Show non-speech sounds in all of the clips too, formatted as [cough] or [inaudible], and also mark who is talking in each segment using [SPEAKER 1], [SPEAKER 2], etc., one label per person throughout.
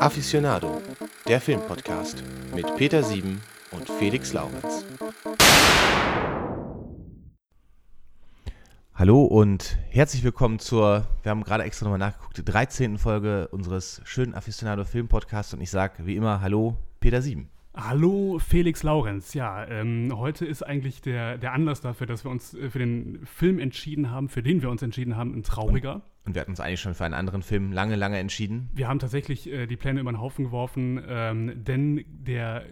[SPEAKER 1] Aficionado, der Filmpodcast mit Peter Sieben und Felix Laurenz.
[SPEAKER 2] Hallo und herzlich willkommen zur, wir haben gerade extra nochmal nachgeguckt, 13. Folge unseres schönen Aficionado Film Podcasts und ich sage wie immer Hallo Peter Sieben.
[SPEAKER 3] Hallo Felix Laurenz. Ja, ähm, heute ist eigentlich der, der Anlass dafür, dass wir uns äh, für den Film entschieden haben, für den wir uns entschieden haben, ein trauriger.
[SPEAKER 2] Und wir hatten uns eigentlich schon für einen anderen Film lange, lange entschieden.
[SPEAKER 3] Wir haben tatsächlich äh, die Pläne über den Haufen geworfen, ähm, denn der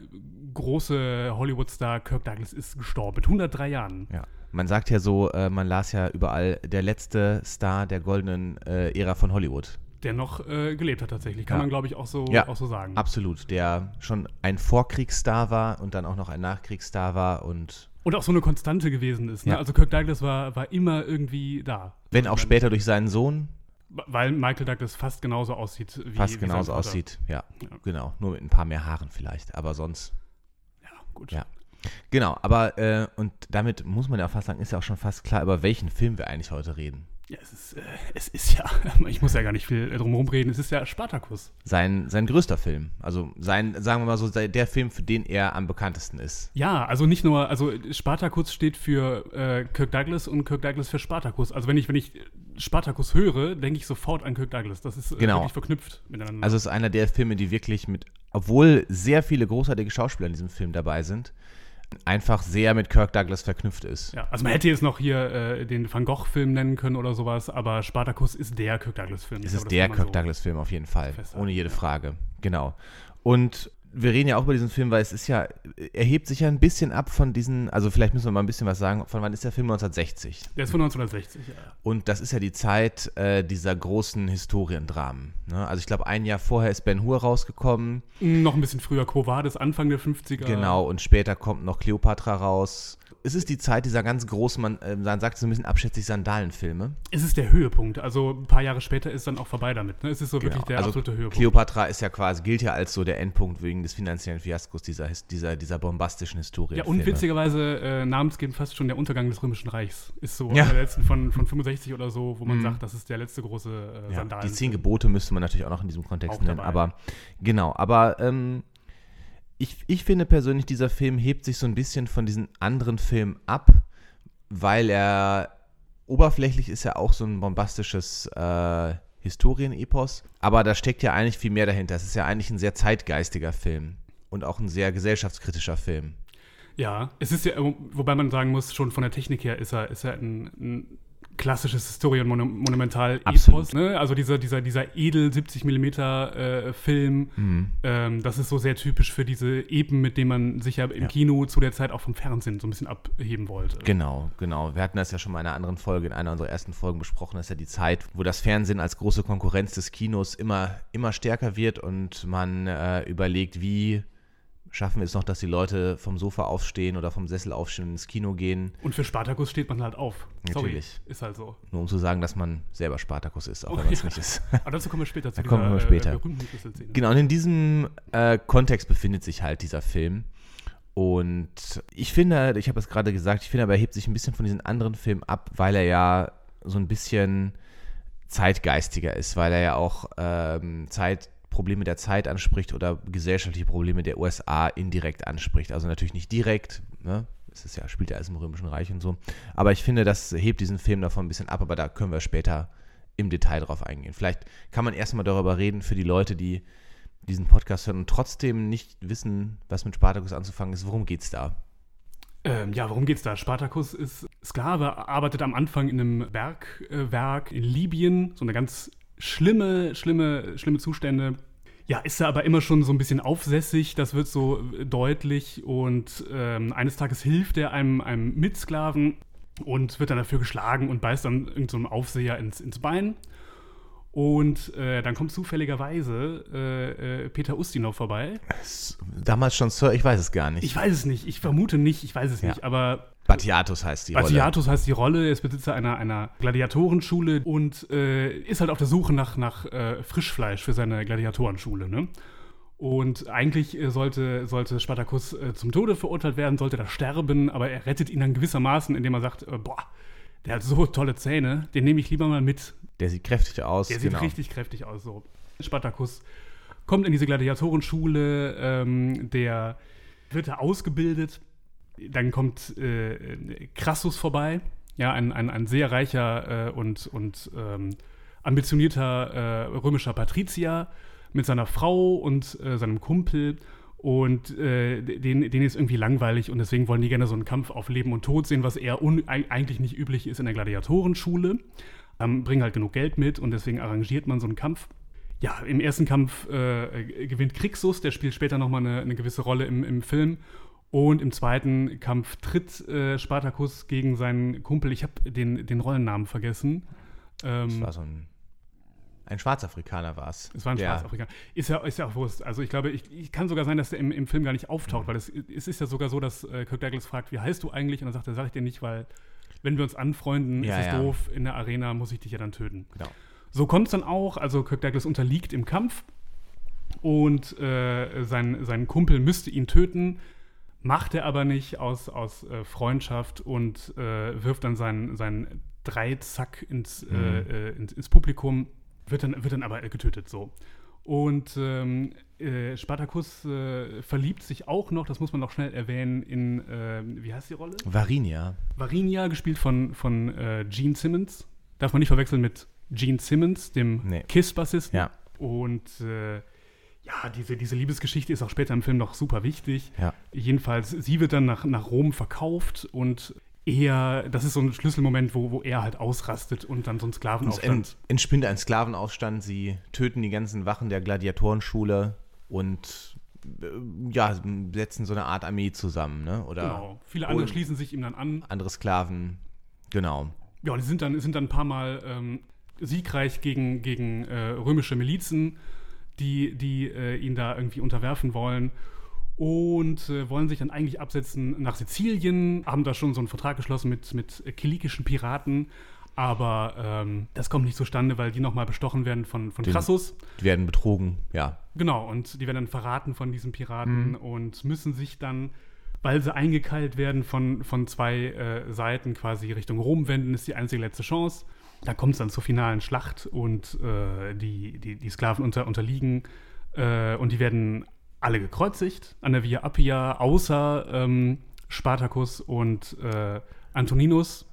[SPEAKER 3] große Hollywood-Star Kirk Douglas ist gestorben mit 103 Jahren.
[SPEAKER 2] Ja. Man sagt ja so, äh, man las ja überall, der letzte Star der goldenen äh, Ära von Hollywood.
[SPEAKER 3] Der noch äh, gelebt hat tatsächlich, kann
[SPEAKER 2] Ja.
[SPEAKER 3] man glaube ich auch so,
[SPEAKER 2] Ja,
[SPEAKER 3] auch so sagen.
[SPEAKER 2] Absolut, der schon ein Vorkriegsstar war und dann auch noch ein Nachkriegsstar war und
[SPEAKER 3] Und auch so eine Konstante gewesen ist. Ne?
[SPEAKER 2] Ja.
[SPEAKER 3] Also Kirk Douglas war, war immer irgendwie da.
[SPEAKER 2] wenn auch später durch seinen Sohn
[SPEAKER 3] Weil Michael Douglas fast genauso aussieht wie
[SPEAKER 2] fast
[SPEAKER 3] wie
[SPEAKER 2] genauso
[SPEAKER 3] Vater.
[SPEAKER 2] aussieht. Ja,
[SPEAKER 3] Ja.
[SPEAKER 2] genau. Nur mit ein paar mehr Haaren vielleicht, aber sonst.
[SPEAKER 3] Ja, gut.
[SPEAKER 2] Ja. Genau, aber äh, und damit muss man ja fast sagen, ist ja auch schon fast klar, über welchen Film wir eigentlich heute reden.
[SPEAKER 3] Ja, es ist, äh, es ist ja, [laughs] ich muss ja gar nicht viel drum herum reden, es ist ja Spartacus.
[SPEAKER 2] Sein, sein größter Film. Also sein, sagen wir mal so, der Film, für den er am bekanntesten ist.
[SPEAKER 3] Ja, also nicht nur, also Spartacus steht für äh, Kirk Douglas und Kirk Douglas für Spartacus. Also wenn ich, wenn ich Spartacus höre, denke ich sofort an Kirk Douglas. Das ist äh,
[SPEAKER 2] Genau.
[SPEAKER 3] wirklich verknüpft miteinander.
[SPEAKER 2] Also es ist einer der Filme, die wirklich mit, obwohl sehr viele großartige Schauspieler in diesem Film dabei sind, einfach sehr mit Kirk Douglas verknüpft ist.
[SPEAKER 3] ja, also man hätte jetzt noch hier äh, den Van Gogh-Film nennen können oder sowas, aber Spartacus ist der Kirk Douglas-Film.
[SPEAKER 2] Es ist der Kirk
[SPEAKER 3] so-
[SPEAKER 2] Douglas-Film auf jeden Fall.
[SPEAKER 3] festhalten,
[SPEAKER 2] Ohne jede. Frage. Genau. Und wir reden ja auch über diesen Film, weil es ist ja, er hebt sich ja ein bisschen ab von diesen, also vielleicht müssen wir mal ein bisschen was sagen, von wann ist der Film 1960?
[SPEAKER 3] Der ist von 1960, ja.
[SPEAKER 2] Und das ist ja die Zeit äh, dieser großen Historiendramen. Ne? Also ich glaube, ein Jahr vorher ist Ben Hur rausgekommen.
[SPEAKER 3] Noch ein bisschen früher, Quo Vadis, Anfang der 50er.
[SPEAKER 2] Genau, und später kommt noch Cleopatra raus. Es ist die Zeit dieser ganz großen, man, äh, man sagt so ein bisschen abschätzig, Sandalenfilme.
[SPEAKER 3] Es ist der Höhepunkt. Also ein paar Jahre später ist dann auch vorbei damit. Ne? Es ist so wirklich der
[SPEAKER 2] also
[SPEAKER 3] absolute Höhepunkt.
[SPEAKER 2] Cleopatra ist ja quasi, gilt ja als so der Endpunkt wegen des finanziellen Fiaskos dieser, dieser, dieser bombastischen Historie.
[SPEAKER 3] Ja, und witzigerweise äh, namensgebend fast schon der Untergang des Römischen Reichs. Ist so
[SPEAKER 2] Ja.
[SPEAKER 3] einer der letzten von, von 65 oder so, wo man
[SPEAKER 2] Mhm.
[SPEAKER 3] sagt, das ist der letzte große äh,
[SPEAKER 2] Ja,
[SPEAKER 3] Sandalen.
[SPEAKER 2] die zehn Gebote müsste man natürlich auch noch in diesem Kontext
[SPEAKER 3] Auch
[SPEAKER 2] nennen.
[SPEAKER 3] dabei.
[SPEAKER 2] Aber genau, aber ähm, ich, ich finde persönlich, dieser Film hebt sich so ein bisschen von diesen anderen Filmen ab, weil er oberflächlich ist ja auch so ein bombastisches äh, Historienepos, aber da steckt ja eigentlich viel mehr dahinter. Es ist ja eigentlich ein sehr zeitgeistiger Film und auch ein sehr gesellschaftskritischer Film.
[SPEAKER 3] Ja, es ist ja, wobei man sagen muss, schon von der Technik her ist er, ist er ein, ein klassisches Historien-Monumental-Epos. Ne? Also dieser, dieser, dieser edel 70 mm äh, Film,
[SPEAKER 2] Mhm.
[SPEAKER 3] ähm, das ist so sehr typisch für diese Epen, mit denen man sich ja im
[SPEAKER 2] Ja.
[SPEAKER 3] Kino zu der Zeit auch vom Fernsehen so ein bisschen abheben wollte.
[SPEAKER 2] Genau, genau. Wir hatten das ja schon mal in einer anderen Folge, in einer unserer ersten Folgen besprochen. Das ist ja die Zeit, wo das Fernsehen als große Konkurrenz des Kinos immer, immer stärker wird und man äh, überlegt, wie schaffen wir es noch, dass die Leute vom Sofa aufstehen oder vom Sessel aufstehen und ins Kino gehen,
[SPEAKER 3] Und für Spartacus steht man halt auf.
[SPEAKER 2] Natürlich.
[SPEAKER 3] Sorry, ist halt so.
[SPEAKER 2] nur um zu sagen, dass man selber Spartakus ist, auch
[SPEAKER 3] Oh,
[SPEAKER 2] wenn man es
[SPEAKER 3] ja.
[SPEAKER 2] nicht ist.
[SPEAKER 3] Aber dazu kommen wir später [laughs] zu
[SPEAKER 2] Da kommen wir später.
[SPEAKER 3] Äh.
[SPEAKER 2] Genau, und in diesem äh, Kontext befindet sich halt dieser Film. Und ich finde, ich habe es gerade gesagt, ich finde aber, er hebt sich ein bisschen von diesen anderen Filmen ab, weil er ja so ein bisschen zeitgeistiger ist, weil er ja auch ähm, Zeit, Probleme der Zeit anspricht oder gesellschaftliche Probleme der USA indirekt anspricht. Also natürlich nicht direkt, ne? Es ist ja, spielt ja alles im Römischen Reich und so. Aber ich finde, das hebt diesen Film davon ein bisschen ab, aber da können wir später im Detail drauf eingehen. Vielleicht kann man erstmal darüber reden für die Leute, die diesen Podcast hören und trotzdem nicht wissen, was mit Spartacus anzufangen ist. Worum geht's da?
[SPEAKER 3] Ähm, ja, worum geht's da? Spartacus ist Sklave, arbeitet am Anfang in einem Bergwerk in Libyen. So eine ganz schlimme, schlimme, schlimme Zustände. Ja, ist er aber immer schon so ein bisschen aufsässig, das wird so äh, deutlich. Und ähm, eines Tages hilft er einem, einem Mitsklaven und wird dann dafür geschlagen und beißt dann irgendeinem so Aufseher ins, ins Bein. Und äh, dann kommt zufälligerweise äh, äh, Peter Ustinov vorbei.
[SPEAKER 2] Damals schon Sir, ich weiß es gar nicht.
[SPEAKER 3] Ich weiß es nicht, ich vermute nicht, ich weiß es
[SPEAKER 2] Ja.
[SPEAKER 3] nicht, aber
[SPEAKER 2] Batiatus heißt die Rolle.
[SPEAKER 3] Batiatus heißt die Rolle, er ist Besitzer einer, einer Gladiatorenschule und äh, ist halt auf der Suche nach, nach äh, Frischfleisch für seine Gladiatorenschule. Ne? Und eigentlich äh, sollte, sollte Spartacus äh, zum Tode verurteilt werden, sollte da sterben, aber er rettet ihn dann gewissermaßen, indem er sagt, äh, boah, der hat so tolle Zähne, den nehme ich lieber mal mit.
[SPEAKER 2] Der sieht kräftig aus.
[SPEAKER 3] Der sieht
[SPEAKER 2] genau.
[SPEAKER 3] richtig kräftig aus. So. Spartacus kommt in diese Gladiatorenschule, ähm, der wird da ausgebildet. Dann kommt äh, Crassus vorbei, ja, ein, ein, ein sehr reicher äh, und, und ähm, ambitionierter äh, römischer Patrizier mit seiner Frau und äh, seinem Kumpel. Und äh, denen, denen ist irgendwie langweilig und deswegen wollen die gerne so einen Kampf auf Leben und Tod sehen, was eher un eigentlich nicht üblich ist in der Gladiatorenschule. Ähm, bringen halt genug Geld mit und deswegen arrangiert man so einen Kampf. Ja, im ersten Kampf äh, gewinnt Krixus, der spielt später nochmal eine, eine gewisse Rolle im, im Film. Und im zweiten Kampf tritt äh, Spartacus gegen seinen Kumpel. Ich habe den, den Rollennamen vergessen.
[SPEAKER 2] Ähm, das war so ein. Ein Schwarzafrikaner war es.
[SPEAKER 3] Es war ein Schwarzafrikaner. Ist ja, ist ja auch Wurst. Also ich glaube, ich, ich kann sogar sein, dass der im, im Film gar nicht auftaucht, mhm. weil es, es ist ja sogar so, dass äh, Kirk Douglas fragt, wie heißt du eigentlich? Und dann sagt er, sag ich dir nicht, weil wenn wir uns anfreunden, ja, ist es ja. doof. In der Arena muss ich dich ja dann töten.
[SPEAKER 2] Genau.
[SPEAKER 3] So kommt es dann auch. Also Kirk Douglas unterliegt im Kampf und äh, sein, sein Kumpel müsste ihn töten. Macht er aber nicht aus, aus äh, Freundschaft und äh, wirft dann seinen, seinen Dreizack ins, mhm. Äh, ins, ins, Publikum, wird dann, wird dann aber getötet so. Und ähm, äh, Spartacus äh, verliebt sich auch noch, das muss man noch schnell erwähnen, in, wie heißt die Rolle?
[SPEAKER 2] Varinia.
[SPEAKER 3] Varinia, gespielt von, von Gene Simmons. Darf man nicht verwechseln mit Gene Simmons, dem nee. Kiss-Bassisten.
[SPEAKER 2] Ja.
[SPEAKER 3] Und ja, diese, diese Liebesgeschichte ist auch später im Film noch super wichtig.
[SPEAKER 2] Ja.
[SPEAKER 3] Jedenfalls, sie wird dann nach, nach Rom verkauft und er, das ist so ein Schlüsselmoment, wo, wo er halt ausrastet und dann so ein Sklavenaufstand. Es
[SPEAKER 2] entspinnt ein Sklavenaufstand, sie töten die ganzen Wachen der Gladiatorenschule und äh, ja, setzen so eine Art Armee zusammen, ne? Oder
[SPEAKER 3] genau. Viele andere schließen sich ihm dann an.
[SPEAKER 2] Andere Sklaven, genau.
[SPEAKER 3] Ja, die sind dann, sind dann ein paar Mal ähm, siegreich gegen, gegen äh, römische Milizen die, die äh, ihn da irgendwie unterwerfen wollen und äh, wollen sich dann eigentlich absetzen nach Sizilien, haben da schon so einen Vertrag geschlossen mit, mit kilikischen Piraten, aber ähm, das kommt nicht zustande, weil die nochmal bestochen werden von, von Crassus.
[SPEAKER 2] Die werden betrogen, ja.
[SPEAKER 3] Genau, und die werden dann verraten von diesen Piraten mhm. und müssen sich dann, weil sie eingekeilt werden von, von zwei äh, Seiten quasi Richtung Rom wenden, ist die einzige letzte Chance. Da kommt es dann zur finalen Schlacht und äh, die, die, die, Sklaven unter, unterliegen äh, und die werden alle gekreuzigt an der Via Appia, außer ähm, Spartacus und äh, Antoninus.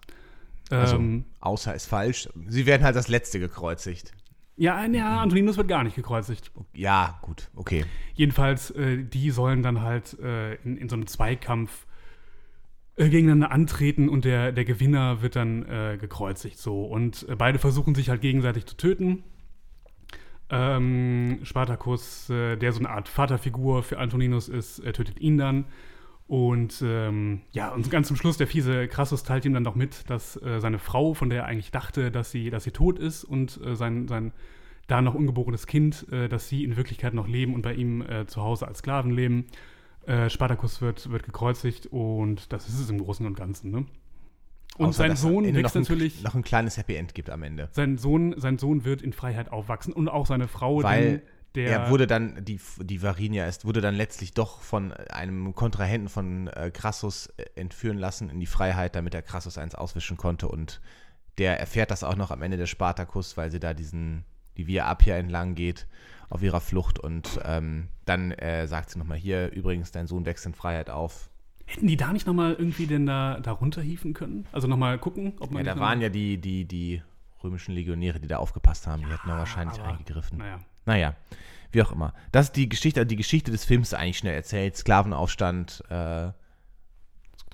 [SPEAKER 2] Also, ähm, außer ist falsch. Sie werden halt das letzte gekreuzigt.
[SPEAKER 3] Ja, ja, Antoninus wird gar nicht gekreuzigt.
[SPEAKER 2] Ja, gut, okay.
[SPEAKER 3] Jedenfalls, äh, die sollen dann halt äh, in, in so einem Zweikampf gegeneinander antreten und der, der Gewinner wird dann äh, gekreuzigt so. Und äh, beide versuchen sich halt gegenseitig zu töten. Ähm, Spartacus, äh, der so eine Art Vaterfigur für Antoninus ist, tötet ihn dann. Und ähm, ja, und ganz zum Schluss, der fiese Crassus teilt ihm dann noch mit, dass äh, seine Frau, von der er eigentlich dachte, dass sie, dass sie tot ist, und äh, sein, sein da noch ungeborenes Kind, dass sie in Wirklichkeit noch leben und bei ihm zu Hause als Sklaven leben. Äh, Spartacus wird, wird gekreuzigt und das ist es im Großen und Ganzen. Ne? Und Außer, sein Sohn wächst natürlich.
[SPEAKER 2] Noch ein kleines Happy End gibt am Ende.
[SPEAKER 3] Sein Sohn, sein Sohn wird in Freiheit aufwachsen und auch seine Frau.
[SPEAKER 2] Weil der er wurde dann, die, die Varinia ist, wurde dann letztlich doch von einem Kontrahenten von äh, Crassus äh, entführen lassen in die Freiheit, damit er Crassus eins auswischen konnte. Und der erfährt das auch noch am Ende des Spartacus, weil sie da diesen, die Via Appia entlang geht auf ihrer Flucht und ähm, dann äh, sagt sie nochmal hier, übrigens, dein Sohn wächst in Freiheit auf.
[SPEAKER 3] Hätten die da nicht nochmal irgendwie denn da, da runterhieven können? Also nochmal gucken,
[SPEAKER 2] ob man. Ja, da waren ja die, die, die römischen Legionäre, die da aufgepasst haben, ja, die hätten da wahrscheinlich aber, eingegriffen.
[SPEAKER 3] Naja.
[SPEAKER 2] Naja, wie auch immer. Das ist die Geschichte, die Geschichte des Films eigentlich schnell erzählt. Sklavenaufstand, äh,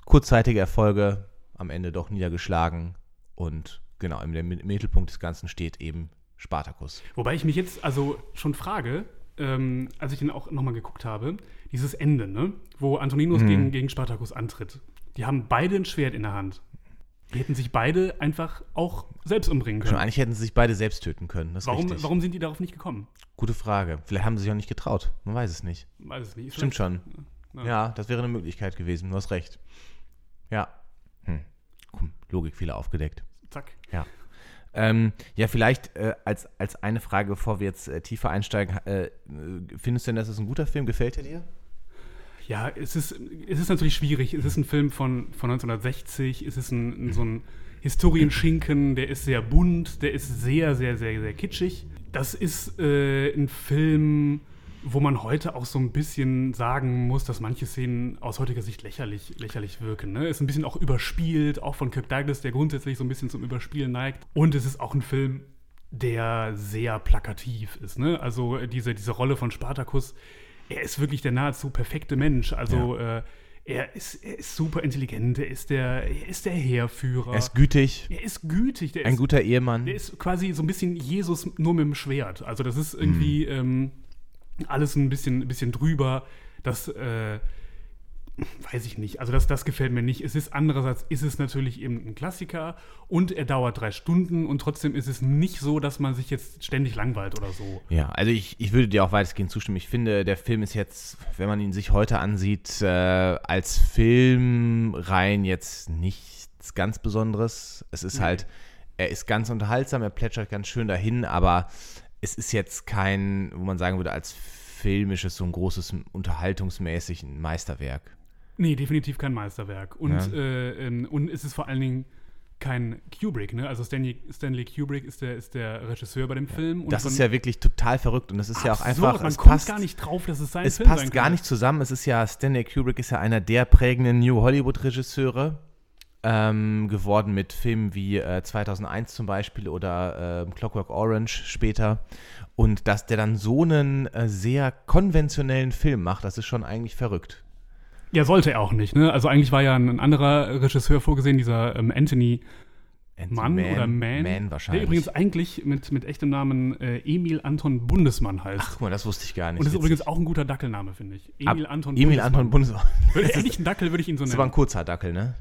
[SPEAKER 2] kurzzeitige Erfolge, am Ende doch niedergeschlagen und genau, im, im Mittelpunkt des Ganzen steht eben Spartacus.
[SPEAKER 3] Wobei ich mich jetzt also schon frage, ähm, als ich den auch nochmal geguckt habe, dieses Ende, ne? wo Antoninus mhm. gegen, gegen Spartacus antritt. Die haben beide ein Schwert in der Hand. Die hätten sich beide einfach auch selbst umbringen können.
[SPEAKER 2] Schon eigentlich hätten sie sich beide selbst töten können.
[SPEAKER 3] warum, warum sind die darauf nicht gekommen?
[SPEAKER 2] Gute Frage. Vielleicht haben sie sich auch nicht getraut. Man weiß es nicht.
[SPEAKER 3] Weiß es nicht.
[SPEAKER 2] Stimmt schon. Ja. ja. das wäre eine Möglichkeit gewesen. Du hast recht. Ja. Hm. Logikfehler aufgedeckt.
[SPEAKER 3] Zack.
[SPEAKER 2] Ja. Ähm, ja, vielleicht äh, als, als eine Frage, bevor wir jetzt äh, tiefer einsteigen, äh, findest du denn, dass es ein guter Film? Gefällt er dir?
[SPEAKER 3] Ja, es ist, es ist natürlich schwierig. Es ist ein Film von, von 1960. Es ist ein, so ein Historienschinken, der ist sehr bunt, der ist sehr, sehr, sehr, sehr kitschig. Das ist äh, ein Film, wo man heute auch so ein bisschen sagen muss, dass manche Szenen aus heutiger Sicht lächerlich, lächerlich wirken. Ne? Ist ein bisschen auch überspielt, auch von Kirk Douglas, der grundsätzlich so ein bisschen zum Überspielen neigt. Und es ist auch ein Film, der sehr plakativ ist. Ne? Also diese, diese Rolle von Spartacus, er ist wirklich der nahezu perfekte Mensch. Also ja. äh, er ist, er ist super intelligent, er ist der, er ist der Heerführer.
[SPEAKER 2] Er ist gütig.
[SPEAKER 3] Er ist gütig.
[SPEAKER 2] ein
[SPEAKER 3] ist,
[SPEAKER 2] guter Ehemann.
[SPEAKER 3] Der ist quasi so ein bisschen Jesus nur mit dem Schwert. Also das ist irgendwie mm. ähm, alles ein bisschen, ein bisschen drüber. Das, äh, weiß ich nicht. Also das, das gefällt mir nicht. Es ist andererseits ist es natürlich eben ein Klassiker und er dauert drei Stunden und trotzdem ist es nicht so, dass man sich jetzt ständig langweilt oder so.
[SPEAKER 2] Ja, also ich, ich würde dir auch weitestgehend zustimmen. Ich finde, der Film ist jetzt, wenn man ihn sich heute ansieht, äh, als Film rein jetzt nichts ganz Besonderes. Es ist nee. halt, er ist ganz unterhaltsam, er plätschert ganz schön dahin, aber es ist jetzt kein, wo man sagen würde, als filmisches, so ein großes unterhaltungsmäßig Meisterwerk.
[SPEAKER 3] Nee, definitiv kein Meisterwerk. Und, ja. äh, ähm, und es ist vor allen Dingen kein Kubrick, ne? Also Stanley, Stanley Kubrick ist der, ist der Regisseur bei dem ja. Film.
[SPEAKER 2] das ist ja wirklich total verrückt und das ist absurd, ja auch einfach.
[SPEAKER 3] Man kommt passt, gar nicht drauf, dass es sein
[SPEAKER 2] es
[SPEAKER 3] Film
[SPEAKER 2] passt gar nicht zusammen. Es ist ja, Stanley Kubrick ist ja einer der prägenden New Hollywood-Regisseure ähm, geworden mit Filmen wie äh, 2001 zum Beispiel oder äh, Clockwork Orange später. Und dass der dann so einen äh, sehr konventionellen Film macht, das ist schon eigentlich verrückt.
[SPEAKER 3] Ja, sollte er auch nicht. Ne? Also eigentlich war ja ein, anderer Regisseur vorgesehen, dieser ähm, Anthony, Mann, Mann, oder Man.
[SPEAKER 2] Man wahrscheinlich.
[SPEAKER 3] Der übrigens eigentlich mit, mit echtem Namen äh, Emil Anton Bundesmann heißt.
[SPEAKER 2] Ach, guck mal, das wusste ich gar nicht.
[SPEAKER 3] Und das ist übrigens auch ein guter Dackelname, finde ich.
[SPEAKER 2] Emil Ab, Anton Emil Bundesmann. Anton Bundesmann.
[SPEAKER 3] Würde ehrlich ein Dackel, würde ich ihn so nennen.
[SPEAKER 2] Das war ein kurzer Dackel, ne?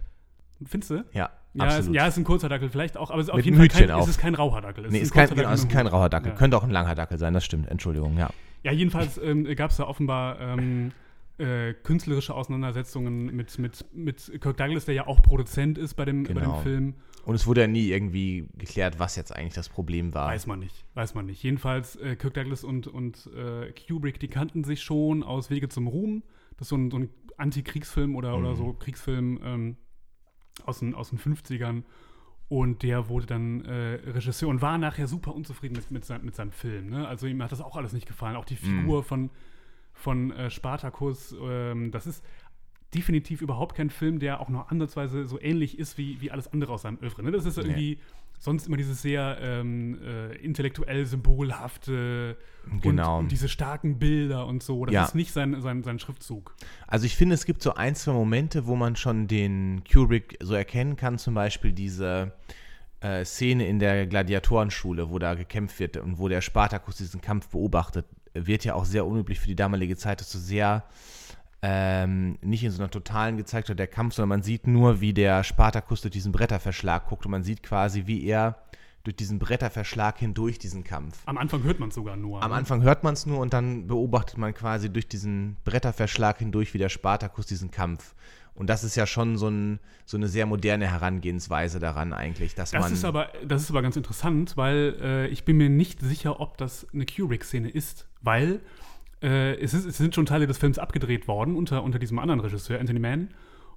[SPEAKER 3] Findest du?
[SPEAKER 2] Ja.
[SPEAKER 3] Ja, absolut. Ist, ja, ist ein kurzer Dackel vielleicht auch, aber es ist auf
[SPEAKER 2] Mit
[SPEAKER 3] jeden
[SPEAKER 2] Mütchen
[SPEAKER 3] Fall kein,
[SPEAKER 2] auf.
[SPEAKER 3] ist kein raucher Dackel.
[SPEAKER 2] Es nee, ist, ist kein, genau, ist kein raucher Dackel. Ja. Könnte auch ein langer Dackel sein, das stimmt. Entschuldigung, ja.
[SPEAKER 3] Ja, jedenfalls ähm, gab es da offenbar ähm, äh, künstlerische Auseinandersetzungen mit, mit, mit Kirk Douglas, der ja auch Produzent ist bei dem, genau. bei dem genau. Film.
[SPEAKER 2] Und es wurde ja nie irgendwie geklärt, was jetzt eigentlich das Problem war.
[SPEAKER 3] Weiß man nicht, weiß man nicht. Jedenfalls, äh, Kirk Douglas und, und äh, Kubrick, die kannten sich schon aus Wege zum Ruhm. Das ist so ein, so ein Antikriegsfilm oder, mhm. oder so Kriegsfilm ähm, aus, den, aus den 50ern. Und der wurde dann äh, Regisseur und war nachher super unzufrieden mit, mit, sein, mit seinem Film. Ne? Also ihm hat das auch alles nicht gefallen. Auch die Figur mm. von, von äh, Spartacus, ähm, das ist definitiv überhaupt kein Film, der auch noch ansatzweise so ähnlich ist wie, wie alles andere aus seinem Övre. Ne? Das ist irgendwie nee. Sonst immer dieses sehr ähm, äh, intellektuell symbolhafte
[SPEAKER 2] genau.
[SPEAKER 3] und, und, diese starken Bilder und so. Das
[SPEAKER 2] ja.
[SPEAKER 3] ist nicht sein, sein, sein Schriftzug.
[SPEAKER 2] Also ich finde, es gibt so ein, zwei Momente, wo man schon den Kubrick so erkennen kann, zum Beispiel diese äh, Szene in der Gladiatorenschule, wo da gekämpft wird und wo der Spartacus diesen Kampf beobachtet, wird ja auch sehr unüblich für die damalige Zeit, dass so sehr ähm, nicht in so einer totalen gezeigt wird, der Kampf, sondern man sieht nur, wie der Spartacus durch diesen Bretterverschlag guckt und man sieht quasi, wie er durch diesen Bretterverschlag hindurch diesen Kampf.
[SPEAKER 3] Am Anfang hört man es sogar nur.
[SPEAKER 2] Am ne? Anfang hört man es nur und dann beobachtet man quasi durch diesen Bretterverschlag hindurch, wie der Spartacus diesen Kampf. Und das ist ja schon so, ein, so eine sehr moderne Herangehensweise daran eigentlich, dass
[SPEAKER 3] das
[SPEAKER 2] man.
[SPEAKER 3] Ist aber, das ist aber ganz interessant, weil äh, ich bin mir nicht sicher, ob das eine Kubrick-Szene ist, weil äh, es, ist, es, sind schon Teile des Films abgedreht worden unter, unter diesem anderen Regisseur, Anthony Mann.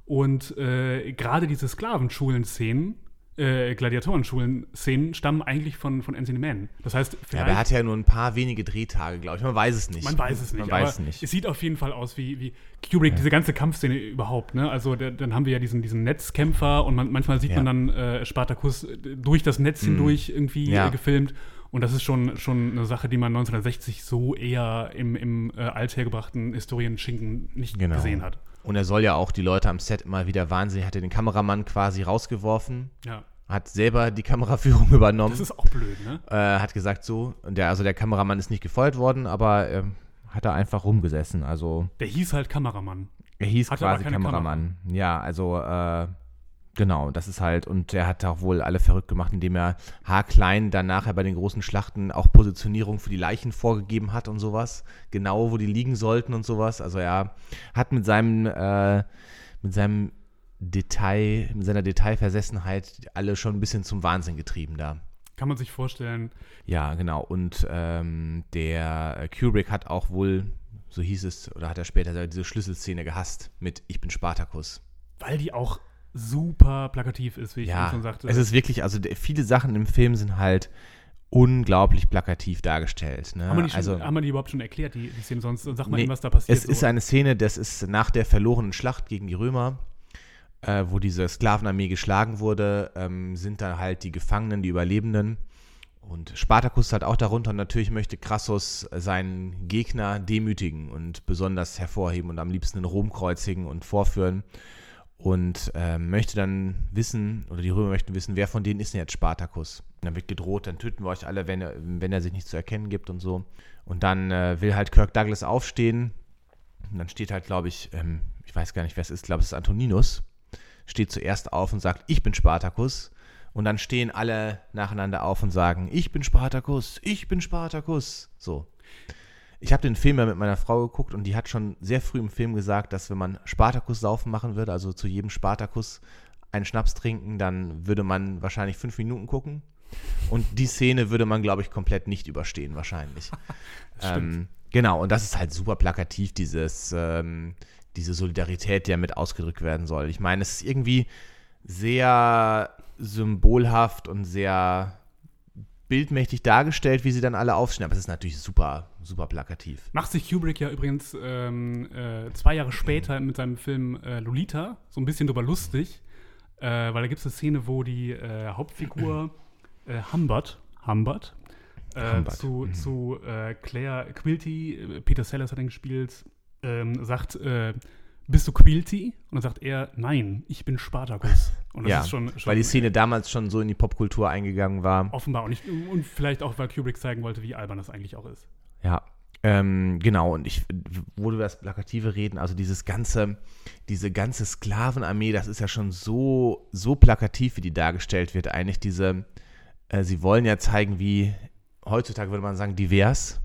[SPEAKER 3] Und äh, gerade diese Sklavenschulen-Szenen äh, Gladiatorenschulen-Szenen stammen eigentlich von, von Anthony Mann. Das heißt,
[SPEAKER 2] ja, aber er hat ja nur ein paar wenige Drehtage, glaube ich. Man weiß es nicht.
[SPEAKER 3] Man weiß es nicht. Man weiß es nicht. Es sieht auf jeden Fall aus wie, wie Kubrick, ja. diese ganze Kampfszene überhaupt. Ne? Also da, dann haben wir ja diesen, diesen Netzkämpfer und man, manchmal sieht ja. man dann äh, Spartacus durch das Netz mhm. hindurch irgendwie ja. äh, gefilmt. Und das ist schon, schon eine Sache, die man 1960 so eher im, im äh, althergebrachten Historienschinken nicht genau. gesehen hat.
[SPEAKER 2] Und er soll ja auch die Leute am Set immer wieder wahnsinnig, hat er den Kameramann quasi rausgeworfen.
[SPEAKER 3] Ja.
[SPEAKER 2] Hat selber die Kameraführung [laughs] übernommen. Das
[SPEAKER 3] ist auch blöd, ne?
[SPEAKER 2] Äh, hat gesagt so, der, also der Kameramann ist nicht gefeuert worden, aber äh, hat er einfach rumgesessen. Also.
[SPEAKER 3] Der hieß halt Kameramann.
[SPEAKER 2] Er hieß hat quasi Kameramann. Kamera. Ja, also äh, Genau, das ist halt, und er hat auch wohl alle verrückt gemacht, indem er haarklein dann nachher bei den großen Schlachten auch Positionierung für die Leichen vorgegeben hat und sowas. Genau, wo die liegen sollten und sowas. Also er hat mit seinem, äh, mit seinem Detail, mit seiner Detailversessenheit alle schon ein bisschen zum Wahnsinn getrieben da.
[SPEAKER 3] Kann man sich vorstellen.
[SPEAKER 2] Ja, genau. Und ähm, der Kubrick hat auch wohl, so hieß es, oder hat er später diese Schlüsselszene gehasst mit Ich bin Spartacus.
[SPEAKER 3] Weil die auch super plakativ ist, wie ich
[SPEAKER 2] Ja,
[SPEAKER 3] schon sagte.
[SPEAKER 2] es ist wirklich, also viele Sachen im Film sind halt unglaublich plakativ dargestellt. Ne?
[SPEAKER 3] haben, wir die schon,
[SPEAKER 2] also,
[SPEAKER 3] haben wir die überhaupt schon erklärt, die, die Szene? Sonst sag mal
[SPEAKER 2] Nee,
[SPEAKER 3] eben, was da passiert.
[SPEAKER 2] Es ist eine Szene, das ist nach der verlorenen Schlacht gegen die Römer, äh, wo diese Sklavenarmee geschlagen wurde, ähm, sind da halt die Gefangenen, die Überlebenden. Und Spartacus halt auch darunter. Und natürlich möchte Crassus seinen Gegner demütigen und besonders hervorheben und am liebsten in Rom kreuzigen und vorführen. Und ähm, möchte dann wissen, oder die Römer möchten wissen, wer von denen ist denn jetzt Spartacus? Und dann wird gedroht, dann töten wir euch alle, wenn er, wenn er sich nicht zu erkennen gibt und so. Und dann äh, will halt Kirk Douglas aufstehen. Und dann steht halt, glaube ich, ähm, ich weiß gar nicht, wer es ist, glaube es ist Antoninus, steht zuerst auf und sagt, ich bin Spartacus. Und dann stehen alle nacheinander auf und sagen, ich bin Spartacus, ich bin Spartacus. So. Ich habe den Film ja mit meiner Frau geguckt und die hat schon sehr früh im Film gesagt, dass wenn man Spartacus saufen machen würde, also zu jedem Spartacus einen Schnaps trinken, dann würde man wahrscheinlich fünf Minuten gucken. Und die Szene würde man, glaube ich, komplett nicht überstehen, wahrscheinlich. [laughs] ähm, genau, und das ist halt super plakativ, dieses, ähm, diese Solidarität, die ja mit ausgedrückt werden soll. Ich meine, es ist irgendwie sehr symbolhaft und sehr bildmächtig dargestellt, wie sie dann alle aufstehen, aber es ist natürlich super, super plakativ.
[SPEAKER 3] Macht sich Kubrick ja übrigens ähm, äh, zwei Jahre später mit seinem Film äh, Lolita so ein bisschen drüber lustig, äh, weil da gibt es eine Szene, wo die äh, Hauptfigur [clears throat] äh, Humbert, Humbert, äh,
[SPEAKER 2] Humbert,
[SPEAKER 3] zu,
[SPEAKER 2] mhm.
[SPEAKER 3] zu Claire Quilty, Peter Sellers hat ihn gespielt, ähm, sagt, bist du Quilty? Und dann sagt er, nein, ich bin Spartacus. Und das
[SPEAKER 2] ja,
[SPEAKER 3] ist schon, schon
[SPEAKER 2] weil die Szene damals schon so in die Popkultur eingegangen war.
[SPEAKER 3] offenbar auch nicht, und vielleicht auch, weil Kubrick zeigen wollte, wie albern das eigentlich auch ist.
[SPEAKER 2] Ja, ähm, genau. Und ich, wo du das Plakative reden, also dieses ganze, diese ganze Sklavenarmee, das ist ja schon so, so plakativ, wie die dargestellt wird. Eigentlich diese, äh, sie wollen ja zeigen, wie heutzutage würde man sagen, divers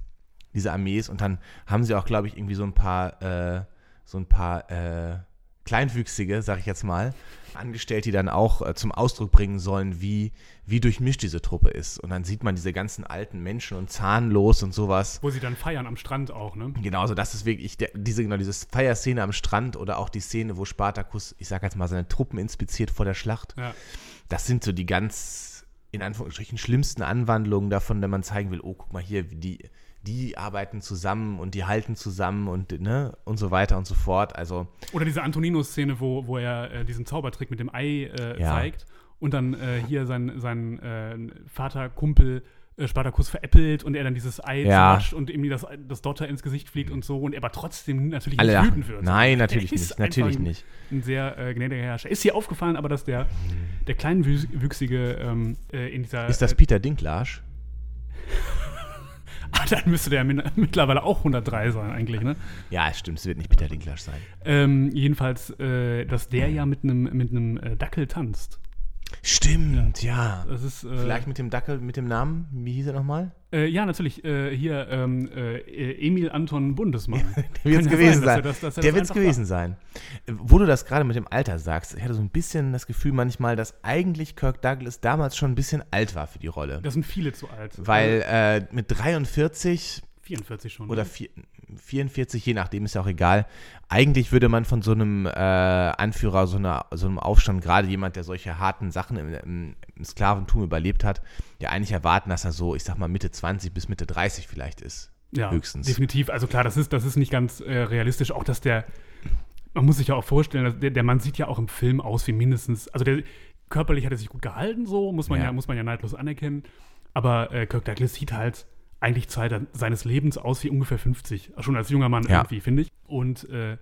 [SPEAKER 2] diese Armee ist. Und dann haben sie auch, glaube ich, irgendwie so ein paar, äh, so ein paar äh, Kleinwüchsige, sag ich jetzt mal, angestellt, die dann auch äh, zum Ausdruck bringen sollen, wie, wie durchmischt diese Truppe ist. Und dann sieht man diese ganzen alten Menschen und zahnlos und sowas.
[SPEAKER 3] Wo sie dann feiern am Strand auch, ne?
[SPEAKER 2] Genau, also das ist wirklich der, diese, genau, diese Feierszene am Strand oder auch die Szene, wo Spartacus, ich sag jetzt mal, seine Truppen inspiziert vor der Schlacht.
[SPEAKER 3] Ja.
[SPEAKER 2] Das sind so die ganz, in Anführungsstrichen, schlimmsten Anwandlungen davon, wenn man zeigen will, oh, guck mal hier, wie die, die arbeiten zusammen und die halten zusammen und, ne, und so weiter und so fort. Also,
[SPEAKER 3] Oder diese Antoninus-Szene, wo, wo er äh, diesen Zaubertrick mit dem Ei äh,
[SPEAKER 2] Ja.
[SPEAKER 3] zeigt und dann äh, hier sein, sein äh, Vater, Kumpel äh, Spartacus veräppelt und er dann dieses Ei
[SPEAKER 2] Ja.
[SPEAKER 3] zermatscht und ihm das, das Dotter ins Gesicht fliegt und so und er aber trotzdem natürlich
[SPEAKER 2] alle
[SPEAKER 3] nicht
[SPEAKER 2] lachen.
[SPEAKER 3] wütend wird.
[SPEAKER 2] Nein, natürlich nicht, natürlich
[SPEAKER 3] ein,
[SPEAKER 2] nicht.
[SPEAKER 3] Ein sehr äh, gnädiger Herrscher. Ist hier aufgefallen, aber dass der, der kleinwüchsige ähm, äh, in dieser.
[SPEAKER 2] Ist das
[SPEAKER 3] äh,
[SPEAKER 2] Peter Dinklage? [laughs]
[SPEAKER 3] dann müsste der mittlerweile auch 103 sein, eigentlich, ne?
[SPEAKER 2] Ja, es stimmt, es wird nicht Peter Dinklage sein.
[SPEAKER 3] Ähm, jedenfalls, äh, dass der ja mit einem mit einem äh, Dackel tanzt.
[SPEAKER 2] Stimmt, ja.
[SPEAKER 3] Das ist äh,
[SPEAKER 2] Vielleicht mit dem Dackel, mit dem Namen, wie hieß er nochmal?
[SPEAKER 3] Äh, ja natürlich äh, hier ähm, äh, Emil Anton Bundesmann. [laughs]
[SPEAKER 2] Der wird es gewesen
[SPEAKER 3] sein,
[SPEAKER 2] sein.
[SPEAKER 3] das- dass er
[SPEAKER 2] Der
[SPEAKER 3] das
[SPEAKER 2] wird es gewesen sein. Äh, Wo du das gerade mit dem Alter sagst, ich hatte so ein bisschen das Gefühl manchmal, dass eigentlich Kirk Douglas damals schon ein bisschen alt war für die Rolle.
[SPEAKER 3] Das sind viele zu alt.
[SPEAKER 2] Weil äh, mit 43
[SPEAKER 3] 44 schon.
[SPEAKER 2] oder vier- 44, je nachdem, ist ja auch egal. Eigentlich würde man von so einem äh, Anführer, so, einer, so einem Aufstand, gerade jemand, der solche harten Sachen im, im, im Sklaventum überlebt hat, ja eigentlich erwarten, dass er so, ich sag mal, Mitte 20 bis Mitte 30 vielleicht ist.
[SPEAKER 3] ja,
[SPEAKER 2] höchstens.
[SPEAKER 3] Definitiv. Also klar, das ist, das ist nicht ganz äh, realistisch. Auch dass der, man muss sich ja auch vorstellen, der, der Mann sieht ja auch im Film aus wie mindestens, also der körperlich hat er sich gut gehalten, so muss man ja,
[SPEAKER 2] Ja.
[SPEAKER 3] muss man ja neidlos anerkennen. Aber äh, Kirk Douglas sieht halt eigentlich Zeit seines Lebens aus wie ungefähr 50. Schon als junger Mann
[SPEAKER 2] Ja.
[SPEAKER 3] irgendwie, finde ich. Und äh,